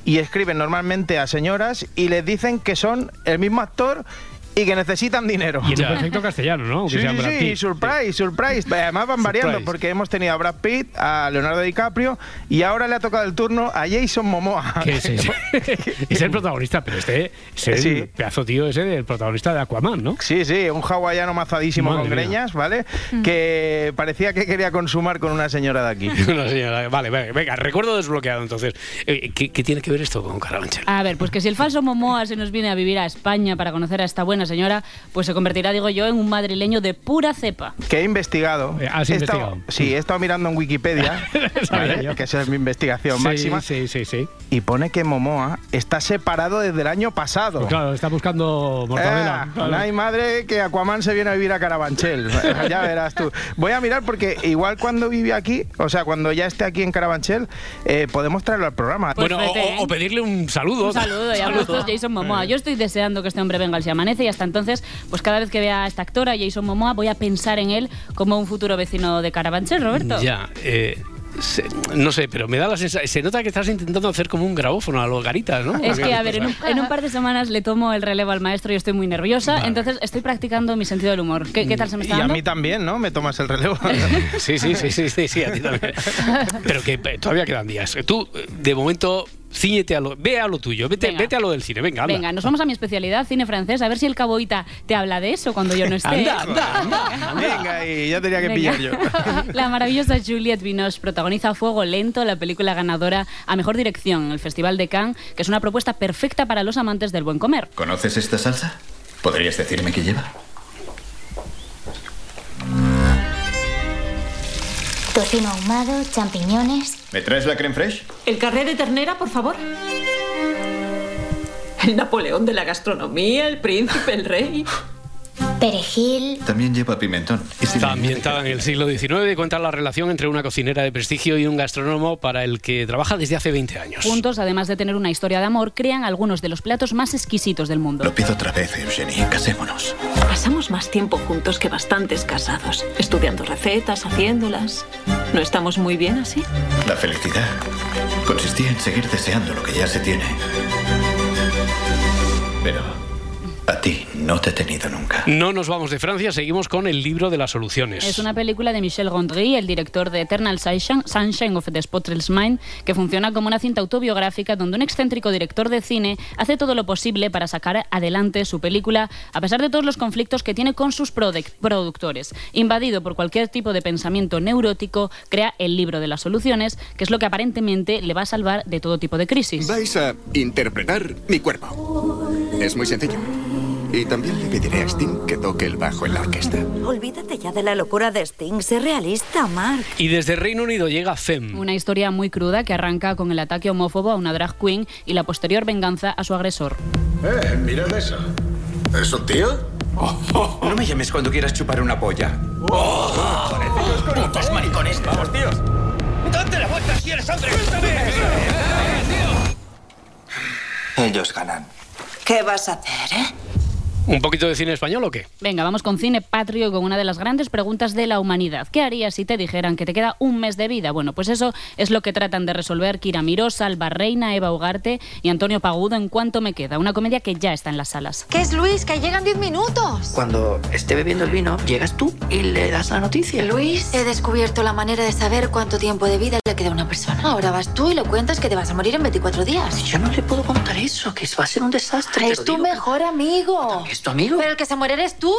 y escriben normalmente a señoras y les dicen que son el mismo actor y que necesitan dinero. Y en perfecto castellano, ¿no? Sí, sí, Brad sí, Pitt. surprise, surprise. Además van variando porque hemos tenido a Brad Pitt, a Leonardo DiCaprio y ahora le ha tocado el turno a Jason Momoa. Que es, ese. <laughs> es el protagonista, pero este es el Sí. pedazo tío ese del protagonista de Aquaman, ¿no? Sí, sí, un hawaiano mazadísimo Madre con mía. greñas, ¿vale? Que parecía que quería consumar con una señora de aquí. <laughs> Una señora, vale, vale, venga, recuerdo desbloqueado entonces. Eh, ¿qué, qué tiene que ver esto con Carabanchel? A ver, pues que si el falso Momoa se nos viene a vivir a España para conocer a esta buena una señora, pues se convertirá, digo yo, en un madrileño de pura cepa. Que he investigado. has He estado- investigado. sí, he estado mirando en Wikipedia, <laughs> que esa es mi investigación Sí, máxima. Sí, sí, sí. Y pone que Momoa está separado desde el año pasado. Pues claro, está buscando mortadela. Ah, Claro. no hay madre que Aquaman se viene a vivir a Carabanchel. <laughs> ya verás tú. Voy a mirar porque igual cuando vive aquí, o sea, cuando ya esté aquí en Carabanchel, eh, podemos traerlo al programa. Bueno, o- o, o pedirle un saludo. Un saludo y abrazos, Jason Momoa. Yo estoy deseando que este hombre venga al Se Amanece y hasta entonces, pues cada vez que vea a esta actora, Jason Momoa, voy a pensar en él como un futuro vecino de Carabanchel, Roberto. Ya, eh, se- no sé, pero me da la sensación. Se nota que estás intentando hacer como un grabófono a los garitas, ¿no? Es que, a ver, en un, en un par de semanas le tomo el relevo al maestro y estoy muy nerviosa, entonces estoy practicando mi sentido del humor. ¿Qué, qué tal se me Y está a dando? mí también, ¿no? Me tomas el relevo. <laughs> Sí, sí, sí, sí, sí, sí, a ti también. Pero que eh, todavía quedan días. Tú, eh, de momento, ciñete a lo. Ve a lo tuyo, vete, Venga. vete a lo del cine, venga, anda. Venga, nos vamos a mi especialidad, cine francés, a ver si el caboita te habla de eso cuando yo no esté. Anda, anda, anda. Venga, y ya tenía que Venga. pillar yo. <laughs> La maravillosa Juliette Binoche protagoniza Fuego Lento, la película ganadora a Mejor Dirección en el Festival de Cannes, que es una propuesta perfecta para los amantes del buen comer. ¿Conoces esta salsa? ¿Podrías decirme qué lleva? Tocino ahumado, champiñones. ¿Me traes la creme fraiche? ¿El carré de ternera, por favor? El Napoleón de la gastronomía, el príncipe, el rey. Perejil. También lleva pimentón. Está ambientada en el siglo XIX y cuenta la relación entre una cocinera de prestigio y un gastrónomo para el que trabaja desde hace 20 años. Juntos, además de tener una historia de amor, crean algunos de los platos más exquisitos del mundo. Lo pido otra vez, Eugenie. Casémonos. Pasamos más tiempo juntos que bastantes casados, estudiando recetas, haciéndolas. ¿No estamos muy bien así? La felicidad consistía en seguir deseando lo que ya se tiene. Pero a ti no te he tenido nunca. No nos vamos de Francia, seguimos con el libro de las soluciones. Es una película de Michel Gondry, el director de Eternal Sunshine of the Spotless Mind, que funciona como una cinta autobiográfica donde un excéntrico director de cine hace todo lo posible para sacar adelante su película a pesar de todos los conflictos que tiene con sus produc- productores. Invadido por cualquier tipo de pensamiento neurótico, crea el libro de las soluciones, que es lo que aparentemente le va a salvar de todo tipo de crisis. Vais a interpretar mi cuerpo. Es muy sencillo. Y también le pediré a Sting que toque el bajo en la orquesta. Olvídate ya de la locura de Sting. Sé realista, Mark. Y desde Reino Unido llega Fem. Una historia muy cruda que arranca con el ataque homófobo a una drag queen y la posterior venganza a su agresor. Eh, mirad eso. ¿Es un tío? <laughs> No me llames cuando quieras chupar una polla. ¡Putos maricones! ¡Vamos, tíos! ¡Date la vuelta si eres hombre! Ellos ganan. ¿Qué vas a hacer, eh? ¿Un poquito de cine español o qué? Venga, vamos con cine patrio con una de las grandes preguntas de la humanidad. ¿Qué harías si te dijeran que te queda un mes de vida? Bueno, pues eso es lo que tratan de resolver Kira Miró, Salva Reina, Eva Ugarte y Antonio Pagudo en Cuánto me queda, una comedia que ya está en las salas. ¿Qué es Luis? Que llegan 10 minutos. Cuando esté bebiendo el vino, llegas tú y le das la noticia. Luis, he descubierto la manera de saber cuánto tiempo de vida le queda a una persona. Ahora vas tú y le cuentas que te vas a morir en 24 días. Yo no le puedo contar eso, que va a ser un desastre. Es tu digo. mejor amigo. ¿Es tu amigo? Pero el que se muere eres tú.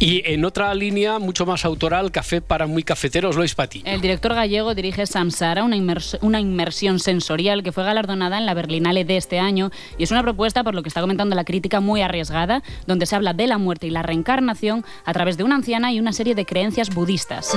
Y en otra línea, mucho más autoral, Café para muy cafeteros, Lois Patiño. El director gallego dirige Samsara, una, inmers- una inmersión sensorial que fue galardonada en la Berlinale de este año y es una propuesta, por lo que está comentando la crítica, muy arriesgada, donde se habla de la muerte y la reencarnación a través de una anciana y una serie de creencias budistas.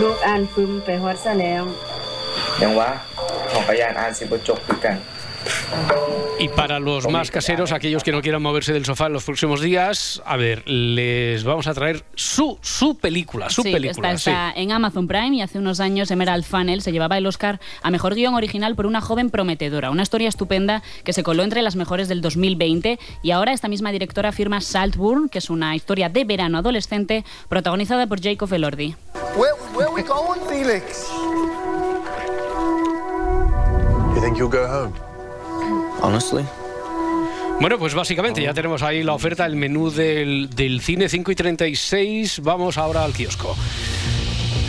Y para los más caseros, aquellos que no quieran moverse del sofá en los próximos días, a ver, les vamos a traer su, su película, su sí, película. Está, está sí. en Amazon Prime y hace unos años Emerald Funnel se llevaba el Oscar a Mejor Guión Original por una joven prometedora, una historia estupenda que se coló entre las mejores del 2020 y ahora esta misma directora firma Saltburn, que es una historia de verano adolescente protagonizada por Jacob Elordi. Where, where we going, Felix? You think you'll go home? Honestly. Bueno, pues básicamente ya tenemos ahí la oferta, el menú del, del cine 5 y 36. Vamos ahora al kiosco.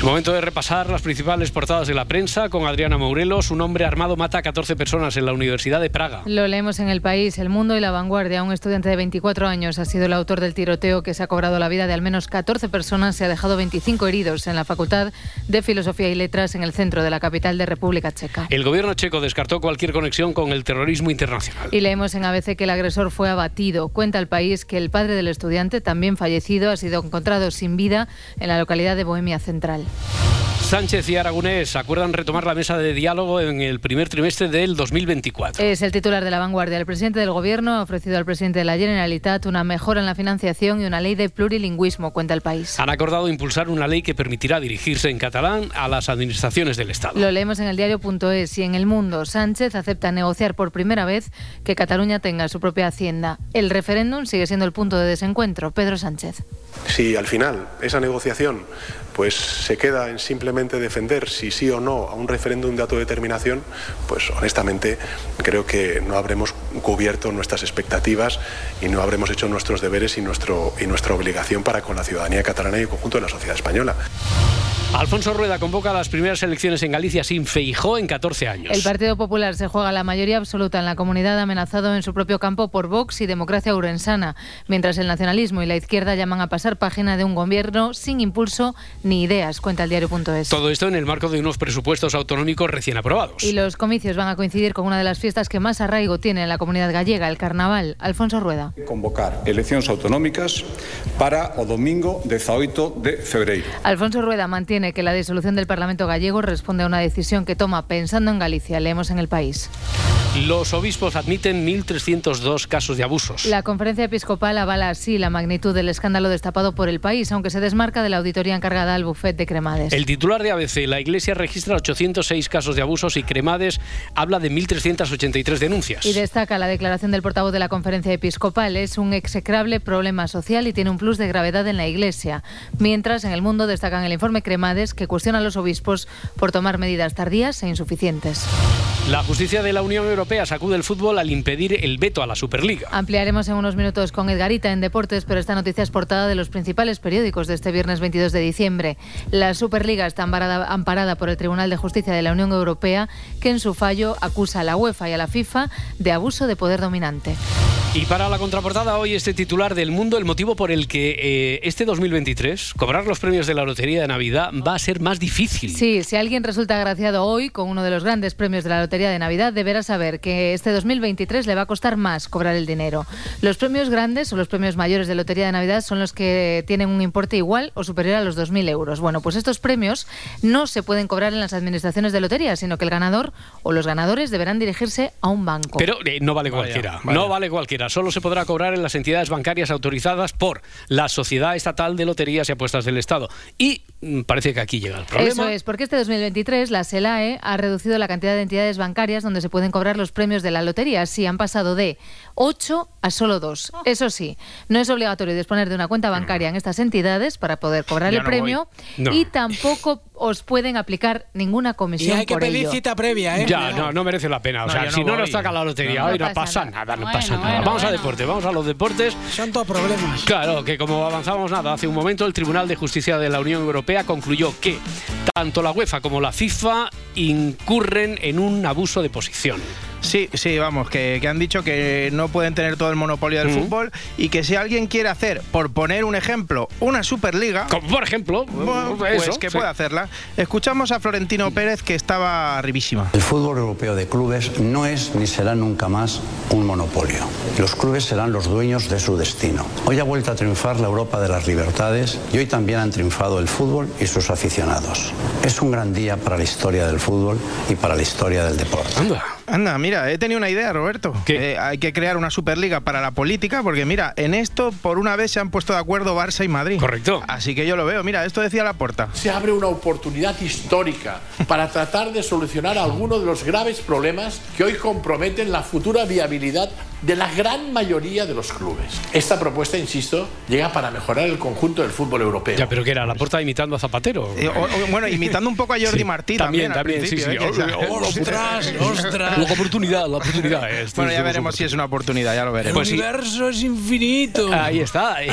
Momento de repasar las principales portadas de la prensa con Adriana Morelos. Un hombre armado mata a 14 personas en la Universidad de Praga. Lo leemos en El País, El Mundo y La Vanguardia. Un estudiante de 24 años ha sido el autor del tiroteo que se ha cobrado la vida de al menos 14 personas. Se ha dejado 25 heridos en la Facultad de Filosofía y Letras en el centro de la capital de República Checa. El gobierno checo descartó cualquier conexión con el terrorismo internacional. Y leemos en ABC que el agresor fue abatido. Cuenta el país que el padre del estudiante, también fallecido, ha sido encontrado sin vida en la localidad de Bohemia Central. Sánchez y Aragonés acuerdan retomar la mesa de diálogo en el primer trimestre del 2024. Es el titular de la vanguardia. El presidente del Gobierno ha ofrecido al presidente de la Generalitat una mejora en la financiación y una ley de plurilingüismo, cuenta el país. Han acordado impulsar una ley que permitirá dirigirse en catalán a las administraciones del Estado. Lo leemos en el diario.es y en el mundo. Sánchez acepta negociar por primera vez que Cataluña tenga su propia hacienda. El referéndum sigue siendo el punto de desencuentro. Pedro Sánchez. Si al final esa negociación pues se queda en simplemente defender si sí o no a un referéndum de autodeterminación, pues honestamente creo que no habremos cubierto nuestras expectativas y no habremos hecho nuestros deberes y, nuestro, y nuestra obligación para con la ciudadanía catalana y el conjunto de la sociedad española. Alfonso Rueda convoca las primeras elecciones en Galicia sin Feijó en 14 años. El Partido Popular se juega la mayoría absoluta en la comunidad amenazado en su propio campo por Vox y Democracia Urensana, mientras el nacionalismo y la izquierda llaman a pasar página de un gobierno sin impulso ni ideas, cuenta el diario.es. Todo esto en el marco de unos presupuestos autonómicos recién aprobados. Y los comicios van a coincidir con una de las fiestas que más arraigo tiene en la comunidad gallega, el carnaval. Alfonso Rueda. Convocar eleccións autonómicas para o domingo 18 de febreiro. Alfonso Rueda mantiene que la disolución del Parlamento gallego responde a una decisión que toma pensando en Galicia. Leemos en el país. Los obispos admiten 1.302 casos de abusos. La conferencia episcopal avala así la magnitud del escándalo destapado por el país, aunque se desmarca de la auditoría encargada al bufet de Cremades. El titular de ABC, la Iglesia registra 806 casos de abusos y Cremades habla de 1.383 denuncias. Y destaca la declaración del portavoz de la conferencia episcopal. Es un execrable problema social y tiene un plus de gravedad en la Iglesia. Mientras, en el mundo destacan el informe Cremades, que cuestiona a los obispos por tomar medidas tardías e insuficientes. La justicia de la Unión Europea sacude el fútbol al impedir el veto a la Superliga. Ampliaremos en unos minutos con Edgarita en Deportes, pero esta noticia es portada de los principales periódicos de este viernes 22 de diciembre. La Superliga está amparada, amparada por el Tribunal de Justicia de la Unión Europea, que en su fallo acusa a la UEFA y a la FIFA de abuso de poder dominante. Y para la contraportada hoy este titular del mundo, el motivo por el que eh, este 2023 cobrar los premios de la Lotería de Navidad va a ser más difícil. Sí, si alguien resulta agraciado hoy con uno de los grandes premios de la Lotería de Navidad, deberá saber que este 2023 le va a costar más cobrar el dinero. Los premios grandes o los premios mayores de Lotería de Navidad son los que tienen un importe igual o superior a los 2.000 euros. Bueno, pues estos premios no se pueden cobrar en las administraciones de lotería, sino que el ganador o los ganadores deberán dirigirse a un banco. Pero eh, no vale cualquiera, vaya. no vale cualquiera. Solo se podrá cobrar en las entidades bancarias autorizadas por la Sociedad Estatal de Loterías y Apuestas del Estado. Y mm, parece que aquí llega el problema. Eso es, porque este 2023 la SELAE ha reducido la cantidad de entidades bancarias donde se pueden cobrar los premios de la lotería. Sí, han pasado de 8 a solo 2. Eso sí, no es obligatorio disponer de una cuenta bancaria en estas entidades para poder cobrar el no premio. No. y tampoco os pueden aplicar ninguna Y comisión hay que por pedir ello. cita previa, ¿eh? Ya, no, no merece la pena. O No, sea, no si no nos saca la lotería, No, hoy no pasa nada, no Bueno, pasa nada. Vamos a deporte, vamos a los deportes. Son todos problemas. Claro, que como avanzábamos nada, hace un momento el Tribunal de Justicia de la Unión Europea concluyó que tanto la UEFA como la FIFA incurren en un abuso de posición. Sí, sí, vamos, que, que han dicho que no pueden tener todo el monopolio del fútbol y que si alguien quiere hacer, por poner un ejemplo, una Superliga, como por ejemplo, pues eso, que sí. puede hacerla. Escuchamos a Florentino Pérez que estaba arribísima. El fútbol europeo de clubes no es ni será nunca más un monopolio. Los clubes serán los dueños de su destino. Hoy ha vuelto a triunfar la Europa de las libertades y hoy también han triunfado el fútbol y sus aficionados. Es un gran día para la historia del fútbol y para la historia del deporte. Anda, mira, he tenido una idea, Roberto. Eh, hay que crear una Superliga para la política, porque mira, en esto por una vez se han puesto de acuerdo Barça y Madrid. Correcto. Así que yo lo veo. Mira, esto decía la puerta. se abre una oportunidad histórica para tratar de solucionar algunos de los graves problemas que hoy comprometen la futura viabilidad de la gran mayoría de los clubes. Esta propuesta, insisto, llega para mejorar el conjunto del fútbol europeo. Ya, pero que era la puerta imitando a Zapatero. Eh, o- o- bueno, imitando un poco a Jordi Sí, Martí también, también. al también, sí, sí. principio, ¿eh? Que- Oh, ostras, ostras. La oportunidad, la oportunidad. Esto Bueno, ya veremos si es una oportunidad, ya lo veremos. Pues sí. universo es infinito. Ahí está. <laughs>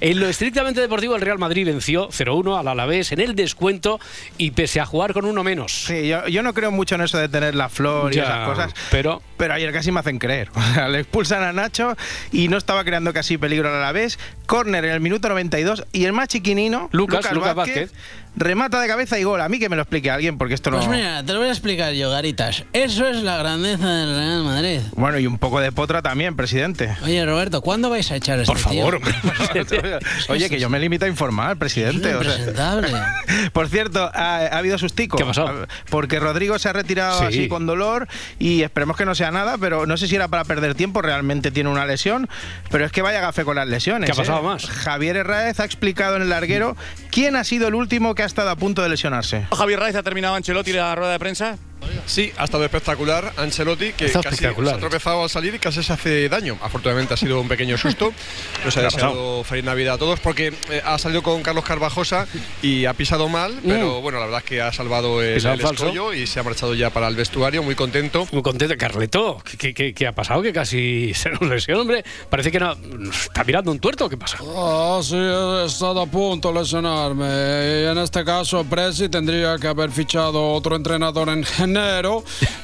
En lo estrictamente deportivo, el Real Madrid venció 0-1 al Alavés en el descuento y pese a jugar con uno menos. Sí, yo, yo no creo mucho en eso de tener la flor y Ya, esas cosas. Pero Pero ayer casi me hacen creer. <laughs> Le expulsan a Nacho y no estaba creando casi peligro a la vez. Córner en el minuto 92 y el más chiquinino, Lucas- Lucas Vázquez. Remata de cabeza y gol. A mí que me lo explique alguien porque esto no... Pues mira, te lo voy a explicar yo, Garitas. Eso es la grandeza del Real Madrid. Bueno, y un poco de potra también, presidente. Oye, Roberto, ¿cuándo vais a echar a este Por favor, tío? <laughs> Oye, que yo me limito a informar, presidente. o sea. impresentable. <laughs> Por cierto, ha, ha habido sustico. ¿Qué pasado? Porque Rodrigo se ha retirado Sí. así con dolor y esperemos que no sea nada, pero no sé si era para perder tiempo, realmente tiene una lesión, pero es que vaya gafe con las lesiones. ¿Qué ha pasado ¿eh? más? Javier Herráez ha explicado en el larguero quién ha sido el último que ha estado a punto de lesionarse. Javier Raiz ha terminado Ancelotti la rueda de prensa. Sí, ha estado espectacular Ancelotti, que Está casi espectacular. se ha tropezado al salir y casi se hace daño. Afortunadamente ha sido un pequeño susto. <laughs> Nos ¿Qué ha pasado? deseado feliz Navidad a todos porque eh, ha salido con Carlos Carvajosa y ha pisado mal, pero bueno, la verdad es que ha salvado el, el falso. escollo y se ha marchado ya para el vestuario, muy contento. Muy contento. Carleto, ¿qué, qué- qué- ha pasado? Que casi <laughs> se nos lesiona, hombre. Parece que no. ¿Está mirando un tuerto? ¿Qué pasa? Ah, sí, he estado a punto de lesionarme. Y en este caso, Presi tendría que haber fichado otro entrenador en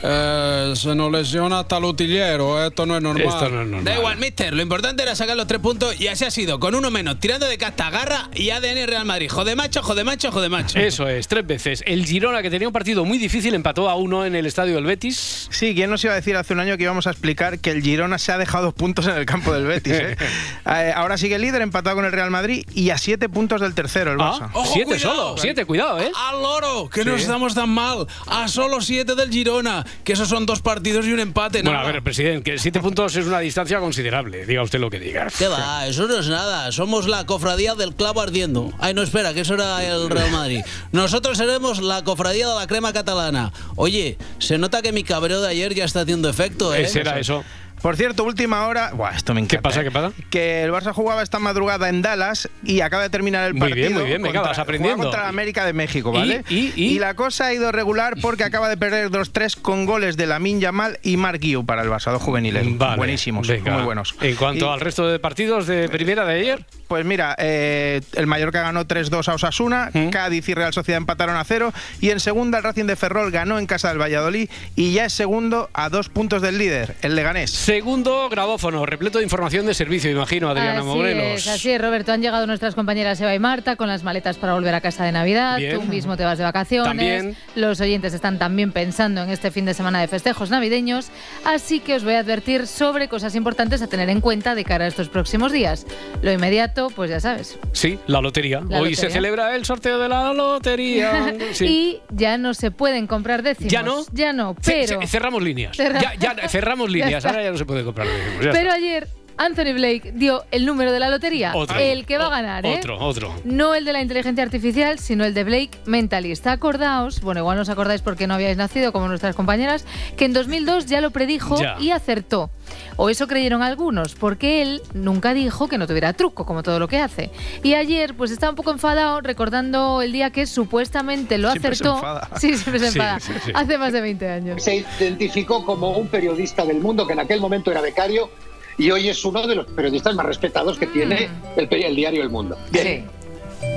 Eh, se nos lesiona hasta el utillero. Esto no es normal. Esto no es normal. Da igual, mister. Lo importante era sacar los tres puntos y así ha sido. Con uno menos, tirando de casta, garra y ADN Real Madrid. Jode macho, jode macho, jode macho. Eso es, tres veces. El Girona, que tenía un partido muy difícil, empató a uno en el estadio del Betis. Sí, ¿quién nos iba a decir hace un año que íbamos a explicar que el Girona se ha dejado dos puntos en el campo del Betis? eh? <laughs> Eh, ahora sigue el líder, empatado con el Real Madrid y a siete puntos del tercero, el Barça. Ah, siete solo, siete, cuidado, ¿eh? Al loro, que Sí. no estamos tan mal. A solo siete del Girona, que esos son dos partidos y un empate. Bueno, nada. a ver, presidente, que siete puntos es una distancia considerable, diga usted lo que diga. ¿Qué va? Eso no es nada. Somos la cofradía del clavo ardiendo. Ay, no, espera, que eso era el Real Madrid. Nosotros seremos la cofradía de la crema catalana. Oye, se nota que mi cabreo de ayer ya está haciendo efecto, ¿eh? Ese era eso. Por cierto, última hora. Buah, esto me encanta. ¿Qué pasa? ¿eh? ¿Qué pasa? Que el Barça jugaba esta madrugada en Dallas y acaba de terminar el Muy partido. bien, muy bien, contra- aprendiendo. contra la América de México, ¿Y? ¿vale? ¿Y? ¿Y? la cosa ha ido regular porque acaba de perder 2-3 con goles de Lamin Yamal y Mark Guiu para el Barça, dos juveniles. Vale, Buenísimos, venga. muy buenos. En cuanto al resto de partidos de primera de ayer, Pues mira, eh, el Mallorca ganó 3-2 a Osasuna, ¿Mm? Cádiz y Real Sociedad empataron a cero y en segunda el Racing de Ferrol ganó en casa del Valladolid y ya es segundo a dos puntos del líder, el Leganés. Segundo grabófono, repleto de información de servicio, imagino, Adriana así Morelos. es, así es, Roberto. Han llegado nuestras compañeras Eva y Marta con las maletas para volver a casa de Navidad. Bien. Tú mismo te vas de vacaciones. También. Los oyentes están también pensando en este fin de semana de festejos navideños. Así que os voy a advertir sobre cosas importantes a tener en cuenta de cara a estos próximos días. Lo inmediato, pues ya sabes. Sí, la lotería. La Hoy lotería. se celebra el sorteo de la lotería. <laughs> Sí. Y ya no se pueden comprar décimos. ¿Ya no? Ya no, pero... ce- cerramos líneas. Cerra- Ya, ya cerramos <laughs> líneas. Ahora ya no se puede comprar. Pero está. ayer Anthony Blake dio el número de la lotería. Otro. El que va a ganar, ¿eh? Otro, otro. No el de la inteligencia artificial, sino el de Blake Mentalist. Acordaos, bueno, igual no os acordáis porque no habíais nacido como nuestras compañeras, que en 2002 ya lo predijo Ya. y acertó. O eso creyeron algunos, porque él nunca dijo que no tuviera truco, como todo lo que hace. Y ayer, pues estaba un poco enfadado recordando el día que supuestamente lo Siempre se acertó. enfada. <laughs> Sí, siempre se Sí, sí, sí. Hace más de 20 años. Se identificó como un periodista del mundo que en aquel momento era becario y hoy es uno de los periodistas más respetados que tiene el, el diario El Mundo. Bien.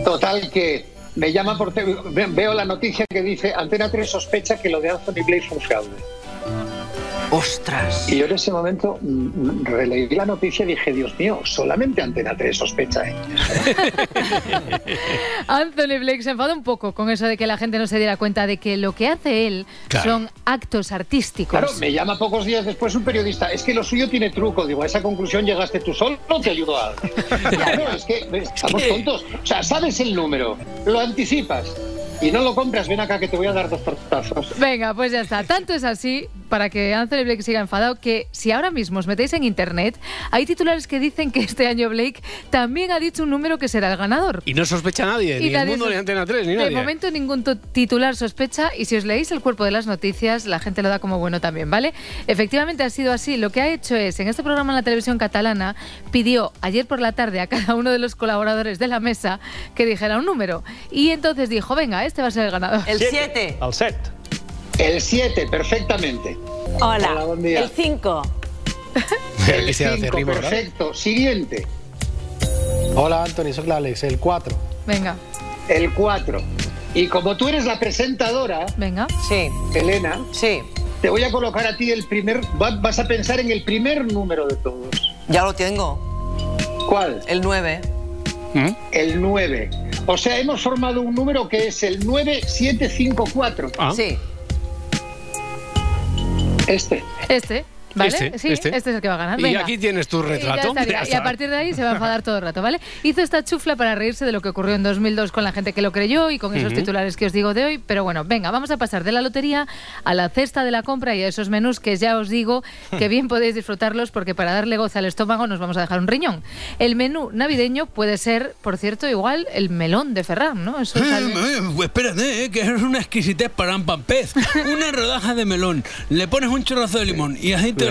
Total que me llama por veo la noticia que dice Antena 3 sospecha que lo de Anthony Blake fue un fraude. ¡Ostras! Y yo en ese momento mm, releí la noticia y dije, Dios mío, solamente Antena 3 sospecha. ¿eh? <laughs> Anthony Blake se enfadó un poco con eso de que la gente no se diera cuenta de que lo que hace él Claro. son actos artísticos. Claro, me llama pocos días después un periodista, es que lo suyo tiene truco. Digo, a esa conclusión llegaste tú solo, no te ayudo a... <laughs> Claro, es que estamos tontos. O sea, sabes el número, lo anticipas. Y no lo compras, ven acá que te voy a dar dos tortazos. Venga, pues ya está. Tanto es así, para que Anthony Blake siga enfadado, que si ahora mismo os metéis en internet, hay titulares que dicen que este año Blake también ha dicho un número que será el ganador. Y no sospecha nadie, Y ni el nadie mundo, ni Antena 3, ni De nadie. momento ningún tu- titular sospecha y si os leéis el cuerpo de las noticias, la gente lo da como bueno también, ¿vale? Efectivamente ha sido así. Lo que ha hecho es, en este programa en la televisión catalana, pidió ayer por la tarde a cada uno de los colaboradores de la mesa que dijera un número. Y entonces dijo, venga, este va a ser el ganador. El siete. Al set. El 7, perfectamente. Hola. buen día. El 5. El <laughs> se hace 5, rima, ¿verdad? perfecto. Siguiente. Hola, Anthony, soy l'Àlex, el 4. Venga. El 4. Y como tú eres la presentadora, Venga. Sí. Elena, Sí. te voy a colocar a ti el primer. va- Vas a pensar en el primer número de todos. Ya lo tengo. ¿Cuál? El 9. El 9. O sea, hemos formado un número que es el 9754. Ah. Sí. Este. Este. ¿Vale? Este, sí, este. es el que va a ganar. Y aquí tienes tu Y ya retrato. Ya Y, a partir de ahí se va a enfadar todo el rato, ¿vale? Hizo esta chufla para reírse de lo que ocurrió en 2002 con la gente que lo creyó y con esos titulares que os digo de hoy. Pero bueno, venga, vamos a pasar de la lotería a la cesta de la compra y a esos menús que ya os digo que bien podéis disfrutarlos porque para darle goce al estómago nos vamos a dejar un riñón. El menú navideño puede ser, por cierto, igual el melón de Ferran, ¿no? Eso sale- Eh, pues espérate, eh, que es una exquisitez para un pan pez. <laughs> Una rodaja de melón, le pones un chorrazo de limón y aceite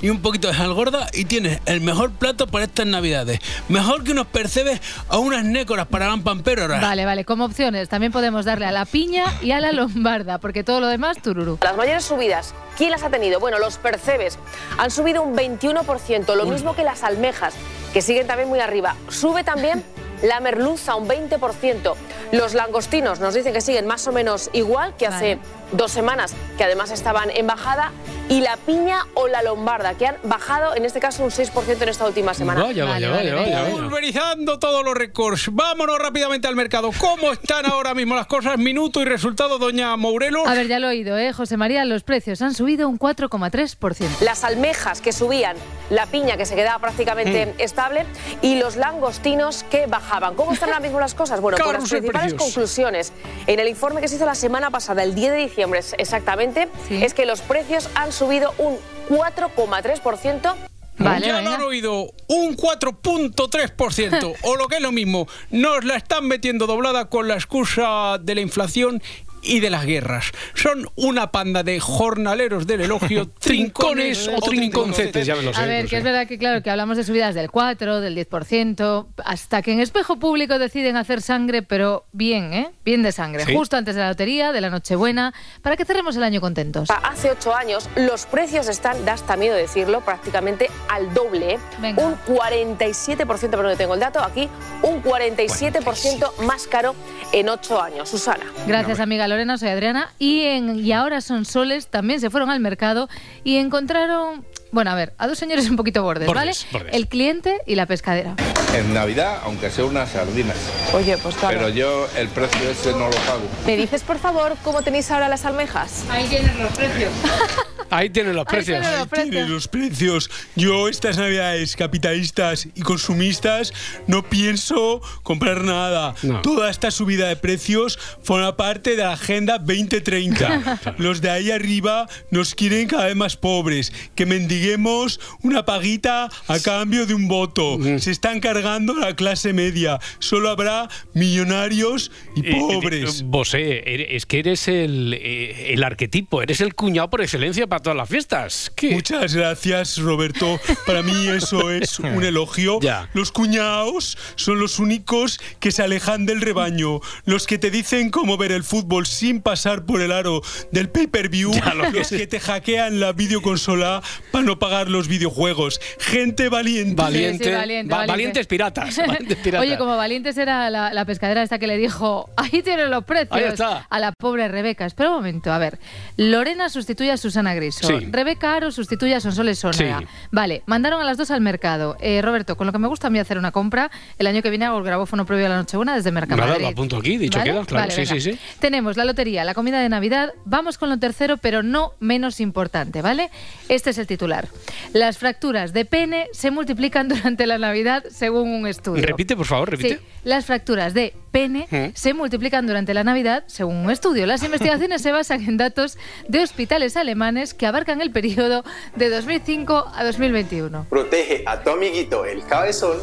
y un poquito de sal gorda y tienes el mejor plato para estas navidades. Mejor que unos percebes a unas nécoras para un pamperoras. Vale, vale, como opciones también podemos darle a la piña y a la lombarda, porque todo lo demás, tururú. Las mayores subidas, ¿quién las ha tenido? Bueno, los percebes han subido un 21%, lo mismo que las almejas, que siguen también muy arriba. Sube también la merluza un 20%. Los langostinos nos dicen que siguen más o menos igual que hace dos semanas, que además estaban en bajada. Y la piña o la lombarda, que han bajado en este caso un 6% en esta última semana. Vaya, vaya, vaya, vaya, vaya. Pulverizando todos los récords. Vámonos rápidamente al mercado. ¿Cómo están ahora mismo las cosas? Minuto y resultado, doña Mourelo. A ver, ya lo he oído, ¿eh? José María, los precios han subido un 4,3%. las almejas que subían, la piña que se quedaba prácticamente Mm. estable y los langostinos que bajaban. ¿Cómo están ahora mismo las cosas? Bueno, pues las principales precios. conclusiones en el informe que se hizo la semana pasada, el 10 de diciembre exactamente, es que los precios han subido un 4,3%. ya lo han oído, un 4.3%. o lo que es lo mismo, nos la están metiendo doblada con la excusa de la inflación y de las guerras. Son una panda de jornaleros del elogio, <laughs> Trincones o trinconcetes, ya me lo sé. A ver, que es verdad que claro, que hablamos de subidas del 4, del 10%, hasta que en espejo público deciden hacer sangre, pero bien, ¿eh? Bien de sangre. Sí. Justo antes de la lotería, de la Nochebuena, para que cerremos el año contentos. Hace ocho años los precios están, da hasta miedo decirlo, prácticamente al doble. ¿eh? Un 47%, pero no tengo el dato aquí, un 47% más caro en ocho años. Susana. Gracias, amiga Lorena, soy Adriana. Y, en, y ahora son soles, también se fueron al mercado y encontraron, bueno, a ver, a dos señores un poquito bordes, Bordes, ¿vale? bordes. El cliente y la pescadera. En Navidad, aunque sea unas sardinas. Oye, pues claro. Pero yo el precio ese no lo pago. ¿Me dices, por favor, cómo tenéis ahora las almejas? Ahí tienes los precios. <laughs> Ahí tienen los precios. Tiene los precios. Yo estas navidades capitalistas y consumistas no pienso comprar nada. Toda esta subida de precios forma parte de la Agenda 2030. <laughs> Los de ahí arriba nos quieren cada vez más pobres, que mendiguemos una paguita a cambio de un voto. Se están cargando a la clase media. Solo habrá millonarios y pobres. Vos, eh, es que eres el, eh, el arquetipo, eres el cuñado por excelencia para todas las fiestas. Muchas gracias, Roberto. Para mí eso es un elogio. Los cuñados son los únicos que se alejan del rebaño. Los que te dicen cómo ver el fútbol sin pasar por el aro del pay-per-view. Lo Los que te hackean la videoconsola para no pagar los videojuegos. Gente valiente. Valiente, Sí, sí, valiente, va- valiente. valientes piratas. <laughs> valientes piratas. Oye, como valientes era la, la pescadera esta que le dijo, ahí tienen los precios Ahí está. a la pobre Rebeca. Espera un momento, a ver. Lorena sustituye a Susana Sí. Rebeca Aro sustituye a Sonsoles Sónega. Sí. Vale, mandaron a las dos al mercado. Eh, Roberto, con lo que me gusta a mí hacer una compra, el año que viene hago el grabófono previo a la Nochebuena desde Mercamadrid. Nada, lo apunto aquí, dicho ¿Vale? queda, claro. Vale, sí, venga. sí, sí. Tenemos la lotería, la comida de Navidad. Vamos con lo tercero, pero no menos importante, ¿vale? Este es el titular. Las fracturas de pene se multiplican <laughs> durante la Navidad según un estudio. Repite, por favor, repite. Sí, las fracturas de pene se multiplican durante la Navidad, según un estudio. Las investigaciones se basan en datos de hospitales alemanes que abarcan el periodo de 2005 a 2021. Protege a tu amiguito el cabezón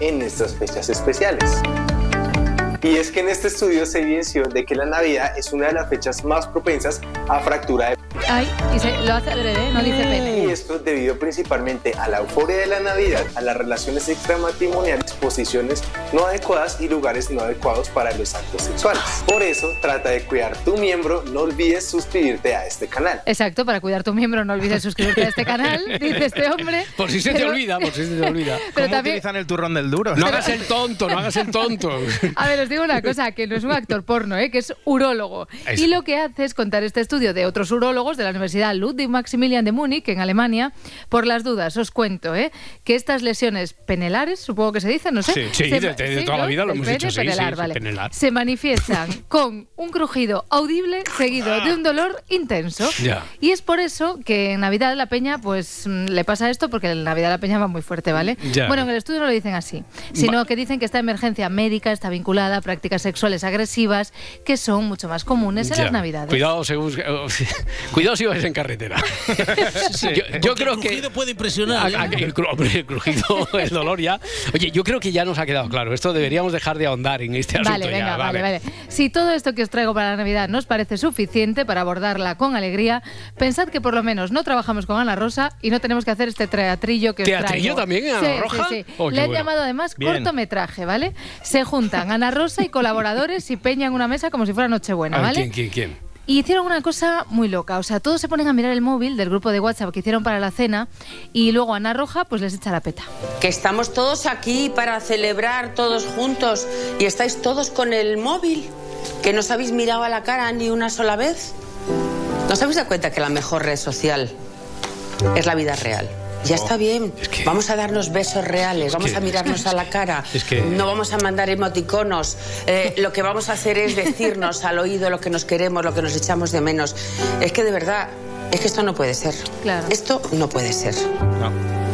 en estas fechas especiales. Y es que en este estudio se evidenció de que la Navidad es una de las fechas más propensas a fractura de Ay, se, lo hace adrede, no dice pene. y esto debido principalmente a la euforia de la Navidad, a las relaciones extramatrimoniales, posiciones no adecuadas y lugares no adecuados para los actos sexuales. Por eso, trata de cuidar tu miembro, no olvides suscribirte a este canal. Exacto, para cuidar tu miembro no olvides suscribirte a este canal, <laughs> dice este hombre. Por si se te Pero- olvida, por si se te olvida. <laughs> Pero ¿Cómo también- utilizan el turrón del duro? No hagas el tonto, no hagas el tonto. A ver, os digo una <laughs> cosa, que no es un actor porno, ¿eh? que es urólogo. Es- Y lo que hace es contar este estudio de otros urólogos de la Universidad Ludwig Maximilian de Múnich, en Alemania. Por las dudas, os cuento ¿eh? que estas lesiones penelares, supongo que se dicen, no sé. Sí, sí, se- de- de- de toda la vida lo hemos dicho, sí, penelar, sí, vale. penelar. Se manifiestan <laughs> con un crujido audible seguido de un dolor intenso. Ya. Y es por eso que en Navidad la peña, pues mm, le pasa esto, porque en Navidad la peña va muy fuerte, ¿vale? Ya. Bueno, en el estudio no lo dicen así, sino que dicen que esta emergencia médica está vinculada a prácticas sexuales agresivas que son mucho más comunes en Ya. las Navidades. Cuidado, se busca- <laughs> cuidado si vais en carretera. <laughs> Yo, yo creo el que. crujido puede impresionar. A- a- el, cru- el crujido, <laughs> el dolor ya. Oye, yo creo que ya nos ha quedado claro. Esto deberíamos dejar de ahondar en este asunto. Vale, ya, venga, vale, vale. Si todo esto que os traigo para la Navidad nos parece suficiente para abordarla con alegría, pensad que por lo menos no trabajamos con Ana Rosa y no tenemos que hacer este teatrillo que os traigo. ¿Teatrillo también en Ana Sí, Roja? Sí, sí. Oh, Le han bueno. llamado además Bien. cortometraje, ¿vale? Se juntan Ana Rosa y colaboradores y peñan una mesa como si fuera Nochebuena, ¿vale? ¿quién, quién, quién? Y hicieron una cosa muy loca, o sea, todos se ponen a mirar el móvil del grupo de WhatsApp que hicieron para la cena y luego Ana Roja pues les echa la peta. Que estamos todos aquí para celebrar todos juntos y estáis todos con el móvil. Que no os habéis mirado a la cara ni una sola vez. ¿No os habéis dado cuenta que la mejor red social es la vida real? Ya está bien. Vamos a darnos besos reales, vamos que- a mirarnos a la <laughs> cara. Es que- No vamos a mandar emoticonos. Eh, lo que vamos a hacer es decirnos al oído lo que nos queremos, lo que nos echamos de menos. Es que de verdad, es que esto no puede ser. Claro. Esto no puede ser.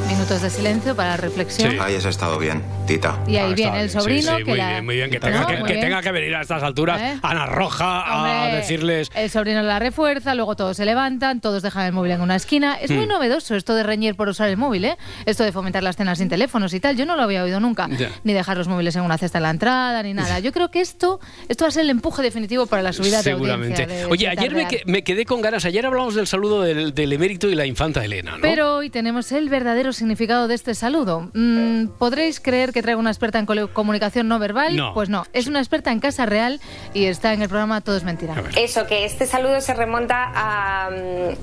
Minutos de silencio para la reflexión. Ahí has estado bien, Tita. Y ahí Ah, viene el bien, sí, sobrino sí, que muy la- bien, muy bien. Que, ¿No? tenga, que, Muy que bien. tenga que venir a estas alturas ¿Eh? Ana Roja a Hombre, decirles. El sobrino la refuerza, luego todos se levantan, todos dejan el móvil en una esquina. Es muy Hmm. novedoso esto de reñir por usar el móvil, ¿eh? Esto de fomentar las cenas sin teléfonos y tal. Yo no lo había oído nunca. Ya. Ni dejar los móviles en una cesta en la entrada, ni nada. <laughs> Yo creo que esto, esto va a ser el empuje definitivo para la subida Seguramente. de audiencia. de- Oye, ayer me, me quedé con ganas. Ayer hablamos del saludo del, del emérito y la infanta Elena, ¿no? Pero hoy tenemos el verdadero significado de este saludo. Mm, ¿Podréis creer que traigo una experta en comunicación no verbal? No. Pues no, es una experta en casa real y está en el programa Todo es Mentira. Eso, que este saludo se remonta a,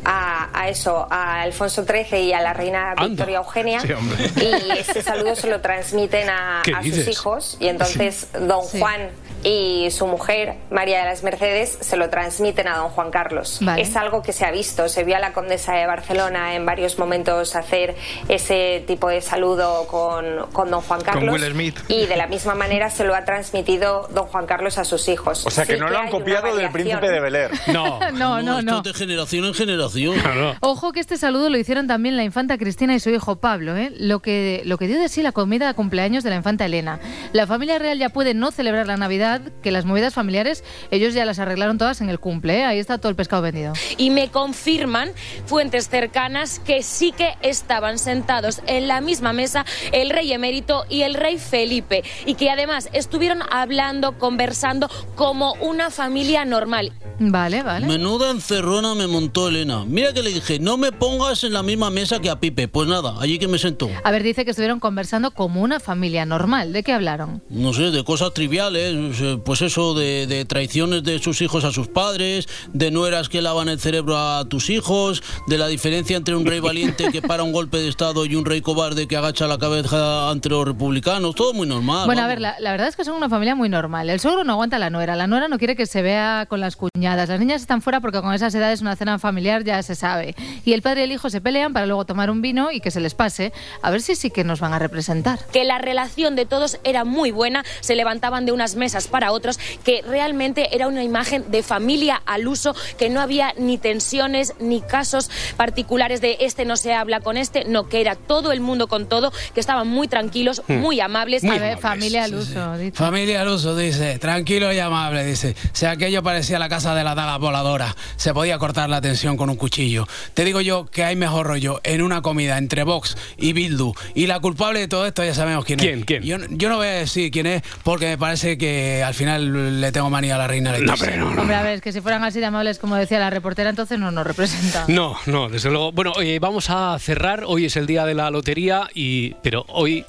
a, a eso, a Alfonso XIII y a la reina Anda. Victoria Eugenia. Sí, hombre. y este saludo se lo transmiten a, ¿Qué a sus hijos. Y entonces don Juan y su mujer, María de las Mercedes, se lo transmiten a don Juan Carlos. Vale. Es algo que se ha visto. Se vio a la condesa de Barcelona en varios momentos hacer ese tipo de saludo con, con don Juan Carlos. Will Smith. Y de la misma manera se lo ha transmitido don Juan Carlos a sus hijos. O sea, que Sí no lo han copiado del príncipe de Bel Air. <laughs> <laughs> No. No, no, esto no. es de generación en generación. Ojo que este saludo lo hicieron también la infanta Cristina y su hijo Pablo, ¿eh? lo, que, lo que dio de sí la comida de cumpleaños de la infanta Elena. La familia real ya puede no celebrar la Navidad, que las movidas familiares ellos ya las arreglaron todas en el cumple, ¿eh? ahí está todo el pescado vendido. y me confirman fuentes cercanas que sí que estaban sentados en la misma mesa el rey emérito y el rey Felipe y que además estuvieron hablando, conversando como una familia normal. Vale, vale. Menuda encerrona me montó Elena. Mira que le dije, no me pongas en la misma mesa que a Pipe. Pues nada, allí que me sentó. A ver, dice que estuvieron conversando como una familia normal. ¿De qué hablaron? No sé, de cosas triviales, eh, pues eso, de, de traiciones de sus hijos a sus padres, de nueras que lavan el cerebro a tus hijos, de la diferencia entre un rey <laughs> valiente que para un golpe de Estado y un rey cobarde que agacha la cabeza ante los republicanos, todo muy normal. bueno, a vamos. ver, la, la verdad es que son una familia muy normal. El suegro no aguanta a la nuera, la nuera no quiere que se vea con las cuñadas. Las niñas están fuera porque con esas edades una cena familiar ya se sabe. Y el padre y el hijo se pelean para luego tomar un vino y que se les pase. A ver si sí que nos van a representar. que la relación de todos era muy buena, se levantaban de unas mesas para otros, que realmente era una imagen de familia al uso, que no había ni tensiones ni casos particulares de este no se habla con este, no, que era todo el mundo con todo, que estaban muy tranquilos, Hmm. muy amables. A ver, familia al uso. Familia al uso, dice, tranquilo y amable, dice. Si aquello parecía la casa de la daga voladora, se podía cortar la tensión con un cuchillo. Te digo yo que hay mejor rollo en una comida entre Vox y Bildu. Y la culpable de todo esto ya sabemos quién, ¿Quién? es. ¿Quién? Yo, yo no voy a decir quién es porque me parece que al final le tengo manía a la reina Leticia. Hombre, a ver, es que si fueran así de amables como decía la reportera, entonces no nos representa. No, no, desde luego. Bueno, oye, vamos a cerrar. Hoy es el día de la lotería y pero hoy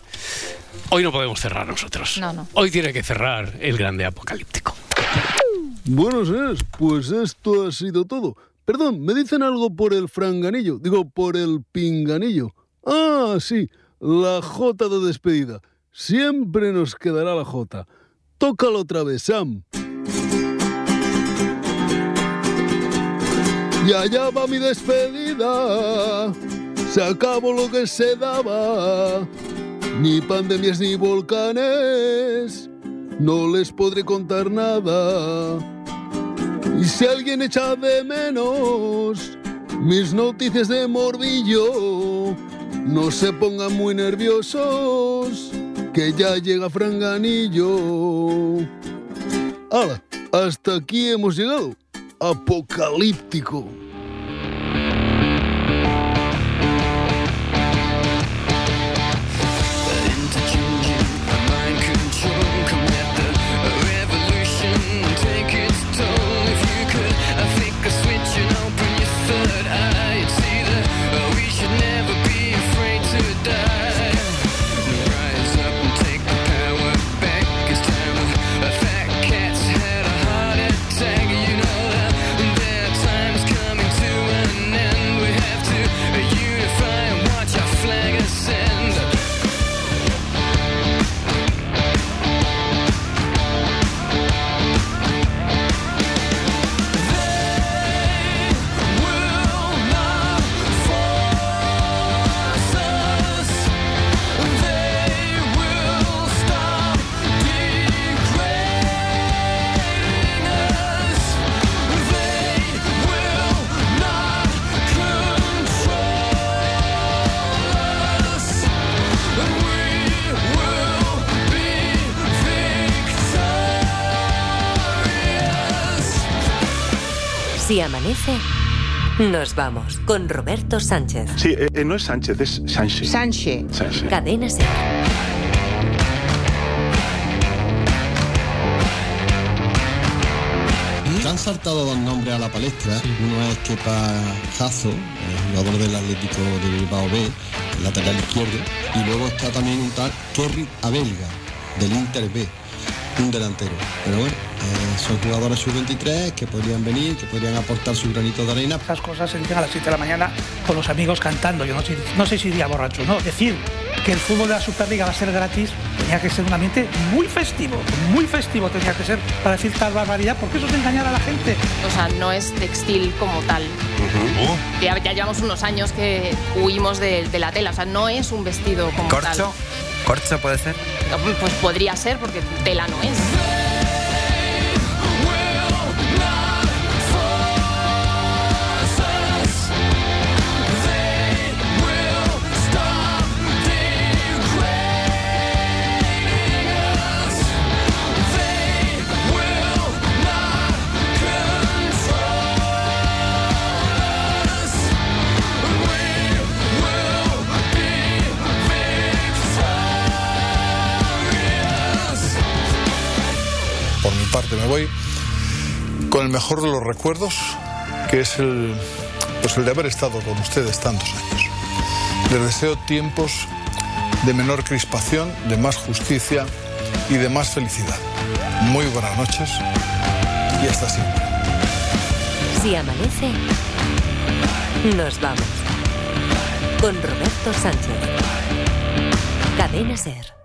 hoy no podemos cerrar nosotros. No, no. Hoy tiene que cerrar el grande apocalíptico. Buenos días, pues esto ha sido todo. Perdón, me dicen algo por el franganillo, digo por el pinganillo. Ah, sí, la J de despedida. Siempre nos quedará la J. Tócalo otra vez, Sam. Y allá va mi despedida. Se acabó lo que se daba. Ni pandemias ni volcanes. No les podré contar nada. Y si alguien echa de menos mis noticias de morbillo, no se pongan muy nerviosos, que ya llega Franganillo. ¡Hala! Hasta aquí hemos llegado. Apocalíptico. Si amanece, nos vamos con Roberto Sánchez. Sí, eh, eh, no es Sánchez, es Sánchez. Sánchez. Sánchez. Cadena Ser. Se han saltado dos nombres a la palestra. Uno es Kepa Jazo, el jugador del Atlético de Bilbao B, lateral izquierdo. Y luego está también un tal Kerry Abelga, del Inter B, un delantero. Pero bueno, eh, son jugadores sub-23 que podrían venir, que podrían aportar su granito de arena. Estas cosas se dicen a las 7 de la mañana con los amigos cantando. Yo no sé, no sé si iría borracho, ¿no? Decir que el fútbol de la Superliga va a ser gratis tenía que ser un ambiente muy festivo, muy festivo tenía que ser para decir tal barbaridad, porque eso es engañar a la gente. O sea, no es textil como tal. Ya, ya llevamos unos años que huimos de, de la tela, o sea, no es un vestido como tal. ¿Corcho? ¿Corcho puede ser? Pues podría ser, porque tela no es. Voy con el mejor de los recuerdos, que es el, pues el de haber estado con ustedes tantos años. Les deseo tiempos de menor crispación, de más justicia y de más felicidad. Muy buenas noches y hasta siempre. Si amanece, nos vamos. Con Roberto Sánchez. Cadena Ser.